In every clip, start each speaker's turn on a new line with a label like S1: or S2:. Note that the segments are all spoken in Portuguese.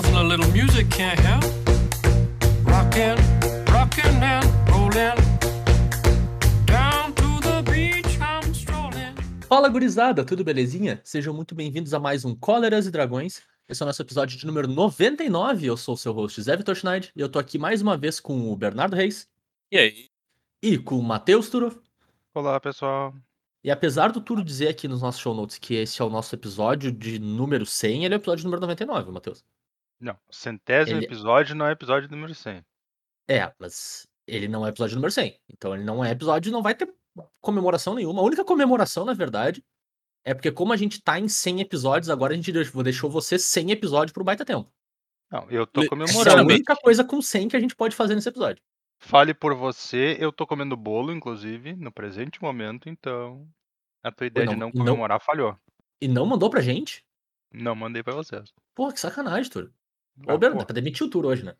S1: Nothing a little music can't help. Rockin', rockin' and rollin'. Down to the beach I'm strolling.
S2: Fala gurizada, tudo belezinha? Sejam muito bem-vindos a mais um Cóleras e Dragões. Esse é o nosso episódio de número 99. Eu sou o seu host Zé Vitor Schneid e eu tô aqui mais uma vez com o Bernardo Reis
S3: E aí?
S2: e com o Matheus Turo.
S4: Olá, pessoal.
S2: E apesar do Turo dizer aqui nos nossos show notes que esse é o nosso episódio de número 100, ele é o episódio número 99, Matheus.
S4: Não, centésimo
S2: Ele-
S4: episódio não é episódio número 100.
S2: É, mas ele não é episódio número 100. Então ele não é episódio, não vai ter comemoração nenhuma. A única comemoração, na verdade, é porque como a gente tá em 100 episódios, agora a gente deixou, deixou você 100 episódios pro baita tempo.
S4: Não, eu tô
S3: Le-
S2: Essa é a
S4: comemorando.
S2: Única coisa com 100 que a gente pode fazer nesse episódio.
S4: Fale por você, eu tô comendo bolo, inclusive, no presente momento, então a tua ideia de
S2: não-
S4: não
S2: não-
S4: comemorar falhou.
S2: E não mandou pra gente?
S4: Não mandei pra vocês.
S2: Porra, que sacanagem, Turo.
S4: Ah,
S2: Ô, Bernardo,
S4: pô.
S2: dá pra demitir o Turo hoje, né?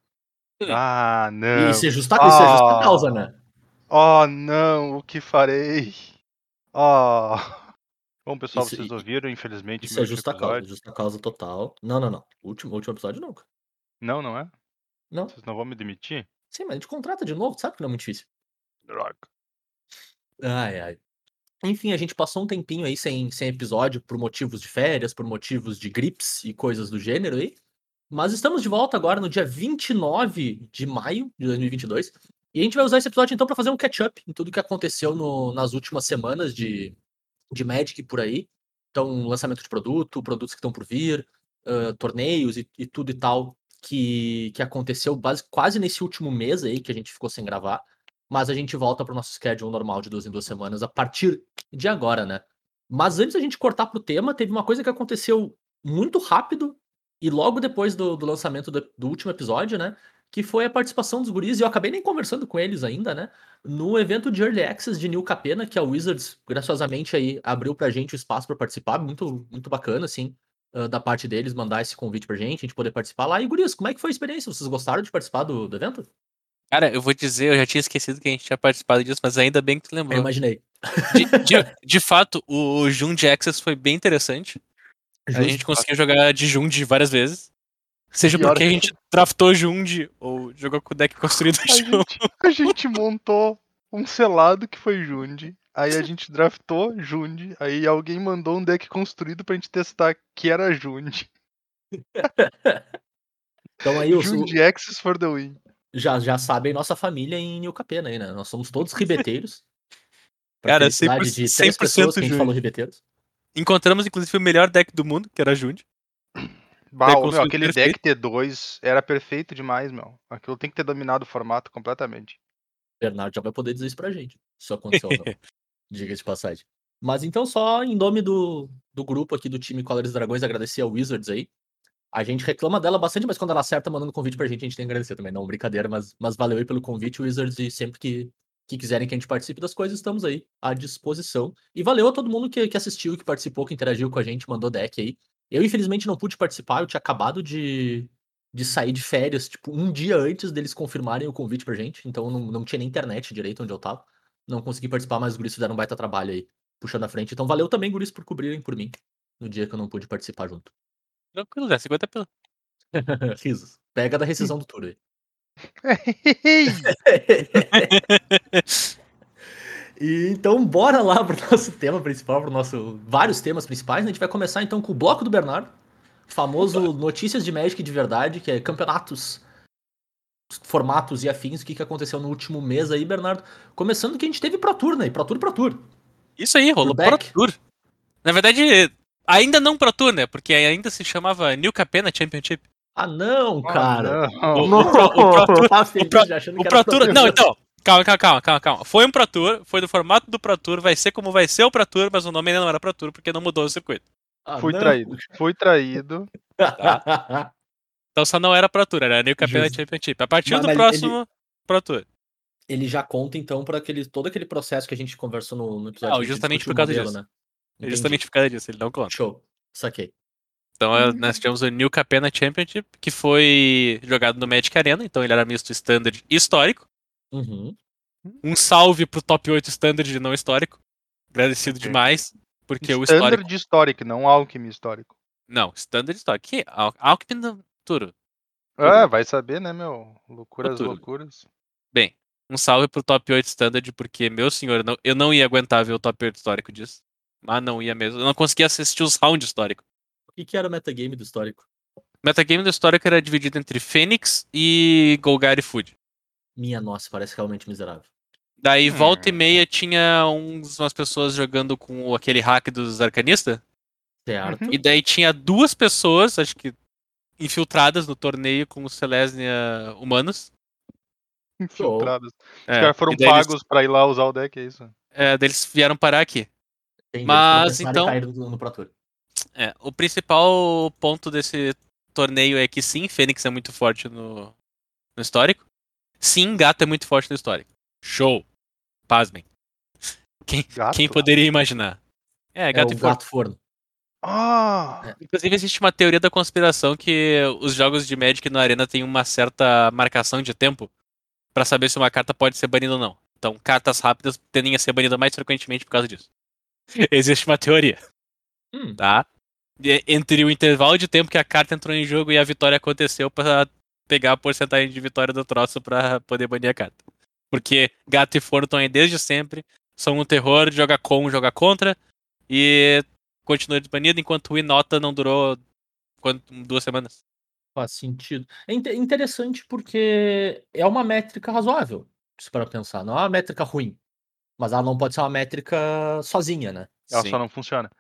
S4: Ah, não.
S2: isso é justa, isso é justa
S4: Ah.
S2: causa, né?
S4: Oh, não, o que farei? Oh. Bom, pessoal,
S2: Isso-
S4: vocês ouviram, infelizmente,
S2: Isso é justa
S4: episódio.
S2: causa, justa causa total. Não, não, não. Último, último episódio nunca.
S4: Não, não é?
S2: Não.
S4: Vocês não vão me demitir?
S2: Sim, mas a gente contrata de novo, sabe que não é muito difícil.
S4: Droga.
S2: Ai, ai. Enfim, a gente passou um tempinho aí sem, sem episódio por motivos de férias, por motivos de gripes e coisas do gênero aí. Mas estamos de volta agora no dia 29 de maio de 2022. E a gente vai usar esse episódio então para fazer um catch-up em tudo que aconteceu no- nas últimas semanas de, de Magic por aí. Então, lançamento de produto, produtos que estão por vir, ah, torneios e, e tudo e tal que, que aconteceu base, quase nesse último mês aí que a gente ficou sem gravar. Mas a gente volta para o nosso schedule normal de duas em duas semanas a partir de agora, né? Mas antes da gente cortar pro tema, teve uma coisa que aconteceu muito rápido e logo depois do, do lançamento do, do último episódio, né? Que foi a participação dos guris, e eu acabei nem conversando com eles ainda, né? No evento de Early Access de New Capena, que a Wizards, graciosamente, aí abriu pra gente o espaço para participar, muito, muito bacana, assim, ah, da parte deles, mandar esse convite pra gente, a gente poder participar lá. E, guris, como é que foi a experiência? Vocês gostaram de participar do, do evento?
S3: Cara, eu vou dizer, eu já tinha esquecido que a gente tinha participado disso, mas ainda bem que tu
S2: Eu
S3: lembrou.
S2: imaginei.
S3: De, de- de fato, o Jund Access foi bem interessante. A
S2: Justo.
S3: gente conseguiu jogar de Jund várias vezes. Seja
S4: Pior
S3: porque a
S4: que-
S3: gente draftou Jund ou jogou com o deck construído
S4: A gente, a gente montou um selado que foi Jundi. Aí a gente draftou Jundi. Aí alguém mandou um deck construído pra gente testar que era Jundi.
S2: Então aí os,
S4: Jundi Access for the win.
S2: já, já sabem nossa família em New Capena aí, né? Nós somos todos ribeteiros. Pra
S3: Cara,
S2: felicidade
S3: 100%
S2: de três pessoas que a gente
S3: Jundi.
S2: falou ribeteiros.
S3: Encontramos, inclusive, o melhor deck do mundo, que era Jund.
S4: Bah, meu, aquele
S3: perfeito.
S4: deck T2 era perfeito demais, meu. Aquilo tem que ter dominado o formato completamente.
S2: Bernardo já vai poder dizer isso pra gente. Se isso aconteceu ou não. Diga de passagem. Mas então, só em nome do, do grupo aqui do time Colores Dragões, agradecer ao Wizards aí. A gente reclama dela bastante, mas quando ela acerta mandando convite pra gente, a gente tem que agradecer também. Não, brincadeira, mas, mas valeu aí pelo convite, Wizards, e sempre que, que quiserem que a gente participe das coisas, estamos aí à disposição. E valeu a todo mundo que, que assistiu, que participou, que interagiu com a gente, mandou deck aí. Eu, infelizmente, não pude participar, eu tinha acabado de, de sair de férias, tipo, um dia antes deles confirmarem o convite pra gente, então não, não tinha nem internet direito onde eu tava. Não consegui participar, mas os guris fizeram um baita trabalho aí, puxando a frente. Então valeu também, guris, por cobrirem por mim, no dia que eu não pude participar junto.
S3: Tranquilo, Zé, 50 pila.
S2: Risos. Pega da rescisão do tour aí. E então, bora lá pro nosso tema principal, pro nosso. Vários temas principais. né? A gente vai começar então com o bloco do Bernardo. Famoso Notícias de Magic de Verdade, que é campeonatos, formatos e afins. O que, que aconteceu no último mês aí, Bernardo? Começando que a gente teve Pro Tour, né? E Pro Tour, Pro Tour.
S3: Isso aí, rolou Pro. Tour. Na verdade, ainda não Pro Tour, né? Porque ainda se chamava New Capena Championship.
S2: Ah, não,
S4: Ah,
S2: cara.
S4: não.
S3: O- o Pro- o Pro Tour-
S2: Tá.
S3: Tour. Não, então. Calma, calma, calma, calma, calma. Foi um Pro Tour, foi no formato do Pro Tour, vai ser como vai ser o Pro Tour, mas o nome ainda não era Pro Tour porque não mudou o circuito.
S2: Ah,
S4: Fui
S2: não.
S4: traído. Fui traído.
S3: Então só não era Pro Tour, era New Capena
S2: Justo.
S3: Championship. A partir
S2: Mas-
S3: do
S2: mas
S3: próximo Pro Tour.
S2: ele já conta, então, para aquele, todo aquele processo que a gente conversou no, no episódio.
S3: Não, justamente por causa
S2: modelo,
S3: disso.
S2: Né?
S3: Justamente por causa disso, ele não conta.
S2: Show. Saquei.
S3: Então eh, nós tivemos o New Capena Championship, que foi jogado no Magic Arena, então ele era misto standard e histórico.
S2: Uhum.
S3: Um salve pro top 8 standard e não histórico. Agradecido
S4: Ok.
S3: demais, porque o
S4: Standard
S3: histórico.
S4: de histórico, não Alchemy histórico.
S3: Não, standard histórico. Que? Al Alckmin não- Turo.
S4: Ah, vai saber, né, meu? Loucuras,
S3: Futuro.
S4: loucuras.
S3: Bem, um salve pro top 8 standard, porque, meu senhor, não- eu não ia aguentar ver o top 8 histórico disso. Mas não ia mesmo. Eu não conseguia assistir os rounds históricos.
S2: O que, que era o metagame do histórico?
S3: O metagame do histórico era dividido entre Fênix e Golgari Food.
S2: Minha nossa, parece realmente miserável.
S3: Daí, volta e
S4: Hum.
S3: meia, tinha uns, umas pessoas jogando com aquele hack dos arcanistas.
S2: Certo.
S4: Uhum.
S3: E daí tinha duas pessoas, acho que infiltradas no torneio com os Selesnia humanos.
S4: Infiltrados. Os
S3: É,
S4: caras foram
S3: daí eles-
S4: pagos pra ir lá usar o deck, é isso?
S3: é, daí eles vieram parar aqui.
S2: Entendi,
S3: Mas, então-
S2: caíram no, no Pro Tour.
S3: É, o principal ponto desse torneio é que sim, Fênix é muito forte no, no histórico. Sim, Gato é muito forte no histórico. Show. Pasmem.
S4: Gato?
S3: Quem poderia imaginar? É,
S2: É,
S3: Gato
S2: o
S3: e Forno.
S2: gato forno.
S4: Ah!
S3: Inclusive, existe uma teoria da conspiração que os jogos de Magic na Arena têm uma certa marcação de tempo pra saber se uma carta pode ser banida ou não. Então, cartas rápidas tendem a ser banidas mais frequentemente por causa disso. Existe uma teoria,
S2: Hum,
S3: tá? Entre o intervalo de tempo que a carta entrou em jogo e a vitória aconteceu pra pegar a porcentagem de vitória do troço pra poder banir a carta. Porque gato e forno estão aí desde sempre, são um terror, joga com, joga contra, e continua desbanido, enquanto o Inota não durou quanto, duas semanas.
S2: faz sentido. É inte- interessante porque é uma métrica razoável, se para pensar. Não é uma métrica ruim. Mas ela não pode ser uma métrica sozinha, né?
S4: Ela
S3: Sim.
S4: só não funciona.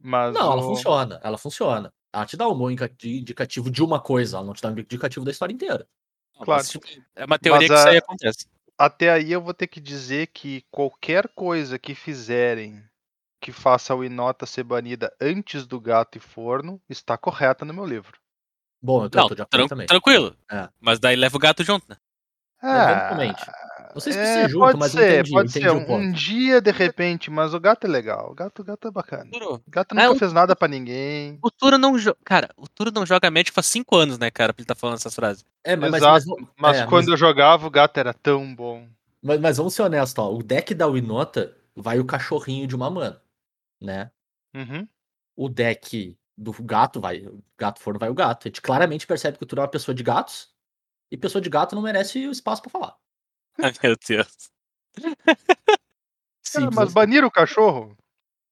S4: Mas
S2: Não, ela
S4: o-
S2: funciona. Ela funciona. Ela te dá um bom indica- indicativo de uma coisa, ela não te dá um indicativo da história inteira.
S4: Claro.
S3: Mas, tipo, é uma teoria
S4: Mas
S3: que isso aí acontece.
S4: Até aí eu vou ter que dizer que qualquer coisa que fizerem que faça o Inota ser banida antes do gato e forno está correta no meu livro.
S2: Bom, eu tô,
S3: Não,
S2: eu tô de acordo
S3: tran-
S2: também.
S3: tranquilo.
S2: É.
S3: Mas daí leva o gato junto, né?
S2: Eventualmente. Não sei se precisa
S4: é,
S2: junto,
S4: pode
S2: mas eu
S4: ser,
S2: entendi,
S4: pode
S2: entendi
S4: ser. Um, um dia, de repente, mas o gato é legal. O gato, o gato é bacana. O gato
S3: É,
S4: nunca
S3: o-
S4: fez nada pra ninguém.
S3: O Turo não joga. Cara, o Turo não joga Magic faz 5 anos, né, cara, pra ele tá falando essas frases.
S2: É, mas, mas,
S4: Exato,
S2: mas,
S4: Mas
S2: é,
S4: quando eu jogava, o gato era tão bom.
S2: mas- mas vamos ser honestos, ó. O deck da Winota vai o cachorrinho de uma mana, né?
S4: Uhum.
S2: O deck do gato vai. O gato forno vai o gato. A gente claramente percebe que o Turo é uma pessoa de gatos. E pessoa de gato não merece o espaço pra falar.
S3: Ai, meu Deus.
S4: Cara, mas
S2: assim.
S4: baniram o cachorro?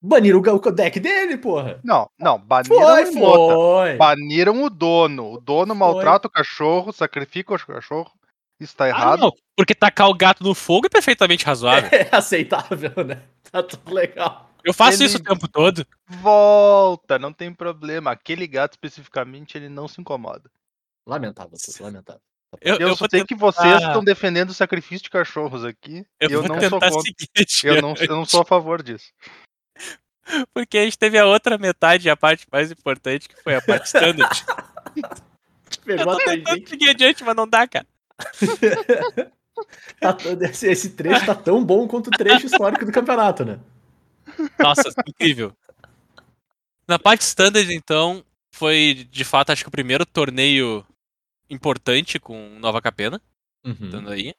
S2: Baniram o, deck dele, porra.
S4: Não, não, baniram
S2: Foi,
S4: o
S2: foi.
S4: Baniram o dono. O dono
S2: Foi.
S4: maltrata o cachorro, sacrifica o cachorro. Isso tá
S3: Ah,
S4: errado.
S3: não, porque tacar o gato no fogo é perfeitamente razoável.
S2: É aceitável, né? Tá tudo legal.
S3: Eu faço
S4: Ele-
S3: isso o tempo todo.
S4: Volta, não tem problema. Aquele gato especificamente, ele não se incomoda.
S2: Lamentável, lamentável.
S3: Eu,
S4: Eu,
S3: eu
S4: sei
S3: tentar,
S4: que vocês estão defendendo o sacrifício de cachorros aqui.
S3: eu
S4: eu não sou contra. Eu não, eu não sou a favor disso.
S3: Porque a gente teve a outra metade, a parte mais importante, que foi a parte standard. eu
S2: Pegou
S3: tô tentando seguir adiante, mas não dá, cara.
S2: Tá esse, esse trecho tá tão bom quanto o trecho histórico do campeonato, né?
S3: Nossa, incrível. Na parte standard, então, foi de fato, acho que o primeiro torneio importante com Nova Capena,
S2: Uhum.
S3: estando aí.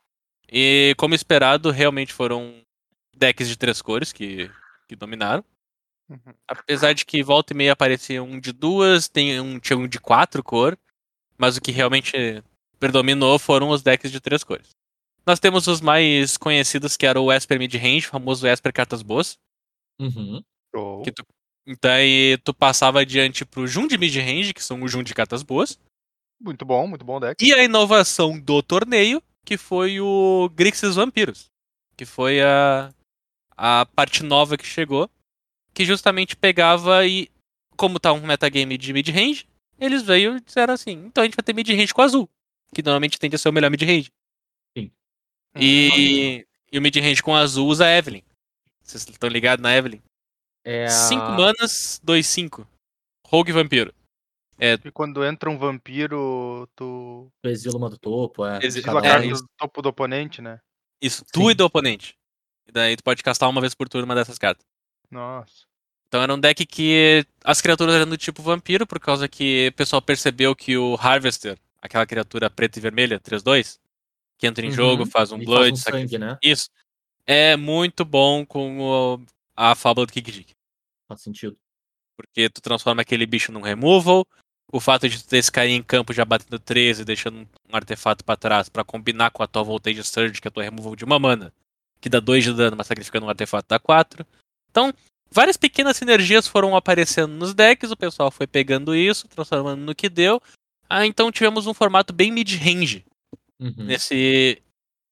S3: E como esperado, realmente foram decks de três cores que, que dominaram.
S4: Uhum.
S3: Apesar de que volta e meia aparecia um de duas, tem um, tinha um de quatro cor, mas o que realmente predominou foram os decks de três cores. Nós temos os mais conhecidos, que era o Esper Midrange, o famoso Esper Cartas Boas.
S2: Uhum.
S3: Que tu, então aí tu passava adiante pro Jun de Midrange, que são o Jun de Cartas Boas.
S4: Muito bom, muito bom deck.
S3: E a inovação do torneio, que foi o Grixis Vampiros. Que foi a, a parte nova que chegou. Que justamente pegava e. Como tá um metagame de mid-range, eles veio e disseram assim: então a gente vai ter mid-range com azul. Que normalmente tende a ser o melhor mid-range.
S2: Sim.
S3: E, e o mid-range com azul usa Evelyn. Vocês estão ligados na Evelyn?
S2: É
S3: 5
S2: a-
S3: manas, 2-5. Rogue Vampiro.
S4: E quando entra um vampiro, tu
S2: o exílio do topo, é.
S3: Exi-
S4: exila a
S3: É,
S4: carta
S3: isso.
S4: do topo do oponente, né?
S3: Isso, tu
S2: Sim.
S3: e do oponente. E daí tu pode castar uma vez por turno uma dessas cartas.
S4: Nossa.
S3: Então era um deck que as criaturas eram do tipo vampiro, por causa que o pessoal percebeu que o Harvester, aquela criatura preta e vermelha, 3-2, que entra em
S2: Uhum,
S3: jogo, faz um
S2: e
S3: blood,
S2: faz um
S3: sacrifica-
S2: sangue, né?
S3: Isso. É muito bom com o- a fábula do Kikijik.
S2: Faz sentido.
S3: Porque tu transforma aquele bicho num removal, o fato de tu ter esse cair em campo já batendo 13, deixando um artefato pra trás, pra combinar com a tua Voltage Surge, que é a tua removal de uma mana, que dá 2 de dano, mas sacrificando um artefato dá 4. Então, várias pequenas sinergias foram aparecendo nos decks, o pessoal foi pegando isso, transformando no que deu. Ah, então tivemos um formato bem mid-range
S2: Uhum.
S3: nesse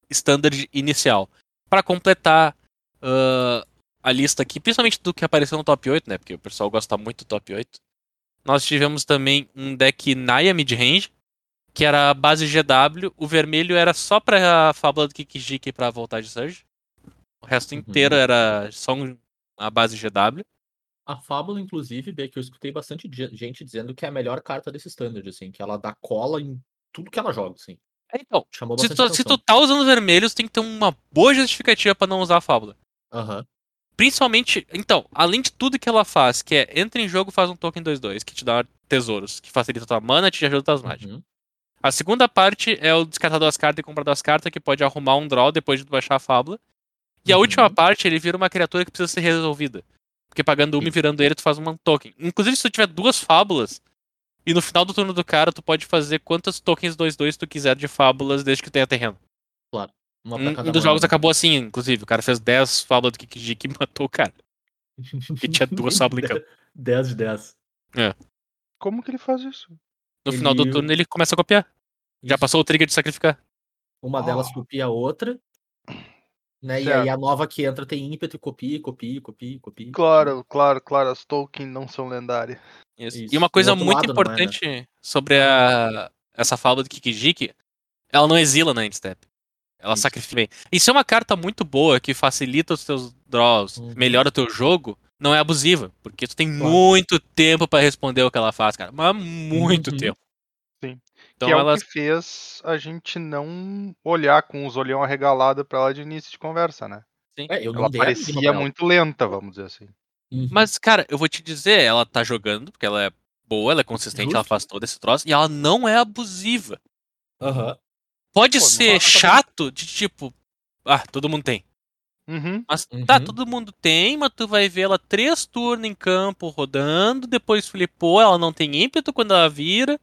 S3: standard inicial. Pra completar ah, a lista aqui, principalmente do que apareceu no top 8, né? Porque o pessoal gosta muito do top 8. Nós tivemos também um deck Naya midrange, que era a base GW. O vermelho era só pra Fábula do Kikijiki pra voltar de Surge. O resto
S2: Uhum.
S3: inteiro era só um- a base GW.
S2: A Fábula, inclusive, B, que eu escutei bastante gente dizendo que é a melhor carta desse standard, assim, que ela dá cola em tudo que ela joga, assim.
S3: É, Então, se tu, se tu tá usando vermelhos, tem que ter uma boa justificativa pra não usar a Fábula.
S2: Aham.
S3: Principalmente, então, além de tudo que ela faz, que é entra em jogo, faz um token 2-2, que te dá tesouros, que facilita tua mana, te ajuda tuas mágicas.
S2: Uhum.
S3: A segunda parte é o descartar duas cartas e comprar duas cartas, que pode arrumar um draw depois de tu baixar a fábula. E a
S2: Uhum.
S3: última parte, ele vira uma criatura que precisa ser resolvida. Porque pagando uma e virando ele, tu faz um token. Inclusive, se tu tiver duas fábulas, e no final do turno do cara, tu pode fazer quantos tokens 2-2 tu quiser de fábulas, desde que tenha terreno. Um, um dos jogos
S2: né?
S3: acabou assim, inclusive. O cara fez 10 fábulas do Kikijiki e matou o cara. Porque tinha duas fábulas em campo.
S2: 10 de 10.
S4: Como que ele faz isso?
S3: No final do
S2: Ele-
S3: turno, ele começa a copiar. Já
S2: Isso.
S3: passou o trigger de sacrificar.
S2: Uma delas
S4: Oh.
S2: copia a outra. Né? E aí a nova que entra tem ímpeto e copia, copia, copia, copia.
S4: Claro, claro, claro, as tokens não são lendárias.
S3: Isso.
S2: Isso.
S3: E uma coisa muito
S2: lado não é, né?
S3: importante sobre a, essa fábula do Kikijiki, ela não exila na endstep. Ela
S2: Isso.
S3: sacrifica bem. E se é uma carta muito boa, que facilita os teus draws,
S2: Uhum.
S3: melhora o teu jogo, não é abusiva. Porque tu tem
S2: Claro.
S3: muito tempo pra responder o que ela faz, cara. Mas muito
S2: Uhum.
S3: tempo.
S4: Sim.
S3: Então
S4: que é
S3: ela.
S4: o que fez a gente não olhar com os olhão arregalados pra ela de início de conversa, né?
S2: É, eu não
S4: Ela parecia
S2: ela.
S4: muito lenta, vamos dizer assim.
S2: Uhum.
S3: Mas, cara, eu vou te dizer, ela tá jogando, porque ela é boa, ela é consistente, ela
S2: Justo.
S3: faz todo esse troço, e ela não é abusiva.
S2: Aham.
S3: Pode
S4: Pô,
S3: ser chato de tipo. Ah, todo mundo tem.
S4: Uhum.
S3: Mas tá,
S2: Uhum.
S3: todo mundo tem, mas tu vai ver ela três turnos em campo rodando, depois flipou, ela não tem ímpeto quando ela vira,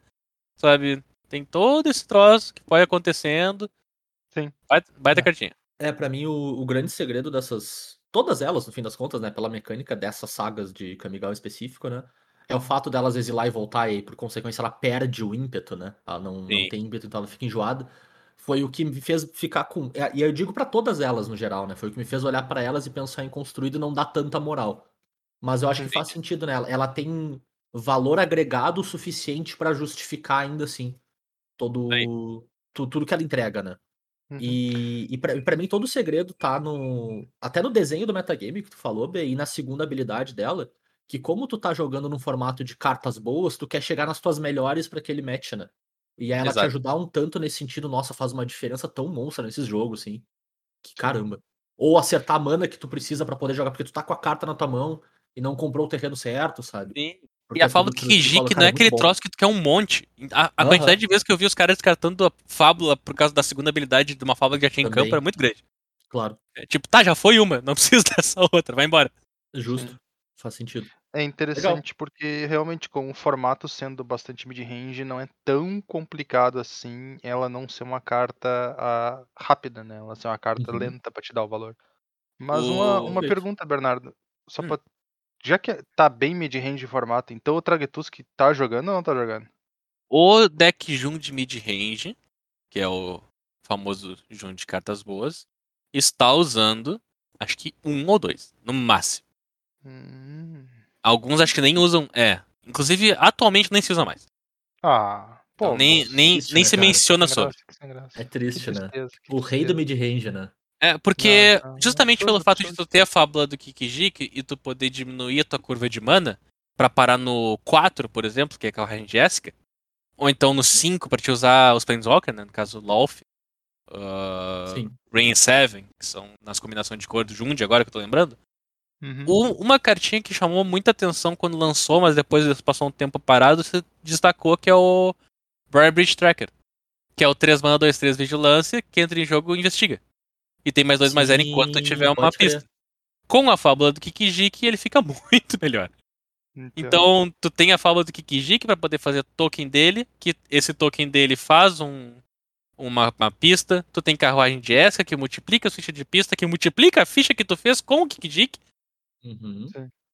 S3: sabe? Tem todo esse troço que vai acontecendo.
S4: Sim.
S3: Vai, vai da
S2: É.
S3: cartinha.
S2: É, pra mim, o, o grande segredo dessas. Todas elas, no fim das contas, né? Pela mecânica dessas sagas de Kamigawa específico, né? É o fato delas exilar e voltar, e aí, por consequência, ela perde o ímpeto, né? Ela não, não tem ímpeto, então ela fica enjoada. Foi o que me fez ficar com. é, E eu digo pra todas elas, no geral, né? Foi o que me fez olhar pra elas e pensar em construído e não dar tanta moral. Mas eu acho que faz sentido nela. Ela tem valor agregado o suficiente pra justificar ainda assim todo. tu- tudo que ela entrega, né?
S4: Uhum.
S2: E, e pra, pra mim todo o segredo tá no. Até no desenho do metagame que tu falou, B, e na segunda habilidade dela, que como tu tá jogando num formato de cartas boas, tu quer chegar nas tuas melhores pra aquele match, né? E aí ela te
S3: Exato.
S2: ajudar um tanto nesse sentido, nossa, faz uma diferença tão monstra nesses jogos, assim. Que caramba. Ou acertar a mana que tu precisa pra poder jogar, porque tu tá com a carta na tua mão e não comprou o terreno certo, sabe?
S3: Sim.
S2: Porque
S3: E a
S2: é
S3: fábula do
S2: que cara,
S3: não é
S2: muito
S3: aquele
S2: bom.
S3: troço que tu quer um monte. A, a
S2: Aham.
S3: quantidade de vezes que eu vi os caras descartando a fábula por causa da segunda habilidade de uma fábula que já tinha em
S2: Também.
S3: campo era muito grande.
S2: Claro,
S3: É, tipo, tá, já foi uma, não precisa dessa outra, vai embora.
S2: justo. Faz sentido.
S4: É interessante porque realmente com o formato sendo bastante mid-range, não é tão complicado assim ela não ser uma carta ah, rápida, né? Ela ser uma carta
S2: Uhum.
S4: lenta pra te dar o valor. Mas uma, uma pergunta, Bernardo. Só
S3: Hum.
S4: pra... Já que tá bem mid-range o formato, então o Tragetusk tá jogando ou não tá jogando?
S3: O deck Jun de mid-range, que é o famoso Jun de cartas boas, está usando, acho que um ou dois, no máximo.
S4: Hum.
S3: Alguns acho que nem usam, é. Inclusive, atualmente nem se usa mais.
S4: Ah, pô.
S3: Então, nem nem,
S2: triste,
S3: nem
S2: né,
S3: se
S2: cara?
S3: menciona
S4: sem
S3: sobre.
S4: graça.
S2: É triste, né? O rei do mid-range, né?
S3: É, porque
S4: Não, não,
S3: justamente
S4: absurdo,
S3: pelo fato de tu ter a fábula do Kikijiki e tu poder diminuir a tua curva de mana pra parar no 4, por exemplo, que é a carruagem Jéssica, ou então no 5 pra te usar os Planeswalker, né, no caso Lolf, uh,
S2: Sim.
S3: Rain 7, que são nas combinações de cor do Jund, agora que eu tô lembrando.
S4: Uhum.
S3: Uma cartinha que chamou muita atenção quando lançou, mas depois passou um tempo parado, se destacou que é o Briarbridge Tracker. Que é o 3 mana 2, 3 vigilância, que entra em jogo e investiga. E tem mais 2 mais 0 enquanto tiver uma pista. Com a fábula do Kikijiki, ele fica muito melhor. Então, tu tem a fábula do Kikijiki pra poder fazer token dele, que esse token dele faz um, uma, uma pista. Tu tem carruagem de Esca, que multiplica a ficha de pista, que multiplica a ficha que tu fez com o Kikijiki.
S2: Uhum.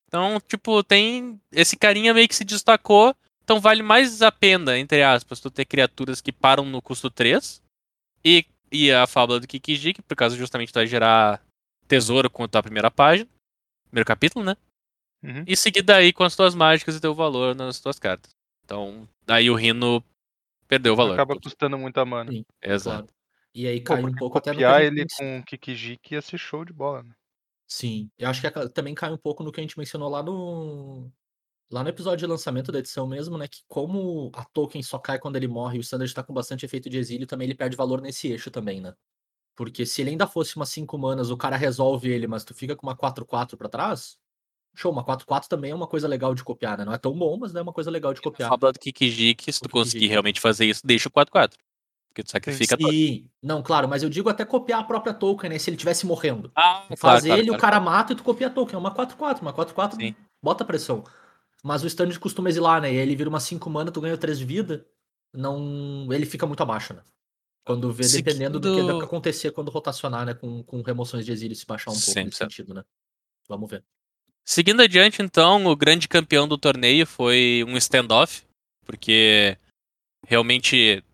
S3: Então, tipo, tem. Esse carinha meio que se destacou. Então vale mais a pena, entre aspas, tu ter criaturas que param no custo 3. E, e a fábula do Kikijiki, por causa justamente tu vai gerar tesouro com a tua primeira página. Primeiro capítulo, né?
S4: Uhum.
S3: E seguir daí com as tuas mágicas e teu valor nas tuas cartas. Então, daí o Rino perdeu o valor.
S4: Acaba custando muita mana.
S2: Sim.
S3: Exato.
S2: Claro. E aí
S4: Pô,
S2: cai um
S4: porque
S2: pouco até no que
S4: copiar ele com o Kikijiki ia ser show de bola, né?
S2: Sim, eu acho que também cai um pouco no que a gente mencionou lá no lá no episódio de lançamento da edição mesmo, né, que como a token só cai quando ele morre e o standard tá com bastante efeito de exílio, também ele perde valor nesse eixo também, né? Porque se ele ainda fosse uma 5 manas, o cara resolve ele, mas tu fica com uma 4/4 pra trás, show, uma 4/4 também é uma coisa legal de copiar, né? Não é tão bom, mas é uma coisa legal de
S3: A
S2: copiar.
S3: fábula do Kikijiki, se tu conseguir realmente fazer isso, deixa o 4-4. Porque tu sacrifica.
S2: Sim, não, claro, mas eu digo até copiar a própria token, né, se ele tivesse morrendo.
S3: Ah,
S2: Tu
S3: claro,
S2: faz
S3: claro,
S2: ele, o
S3: claro,
S2: cara
S3: claro.
S2: mata e tu copia a token. É uma 4-4. Uma 4-4
S3: Sim.
S2: bota pressão. Mas o stand costuma exilar, né? E aí ele vira uma 5 mana, tu ganha 3 de vida. Não. Ele fica muito abaixo, né? Quando vê, dependendo do que
S3: Seguindo-
S2: acontecer quando rotacionar, né? Com, com remoções de exílio se baixar um pouco
S3: Sempre,
S2: nesse
S3: sempre.
S2: sentido, né? Vamos ver.
S3: Seguindo adiante, então, o grande campeão do torneio foi um standoff, porque realmente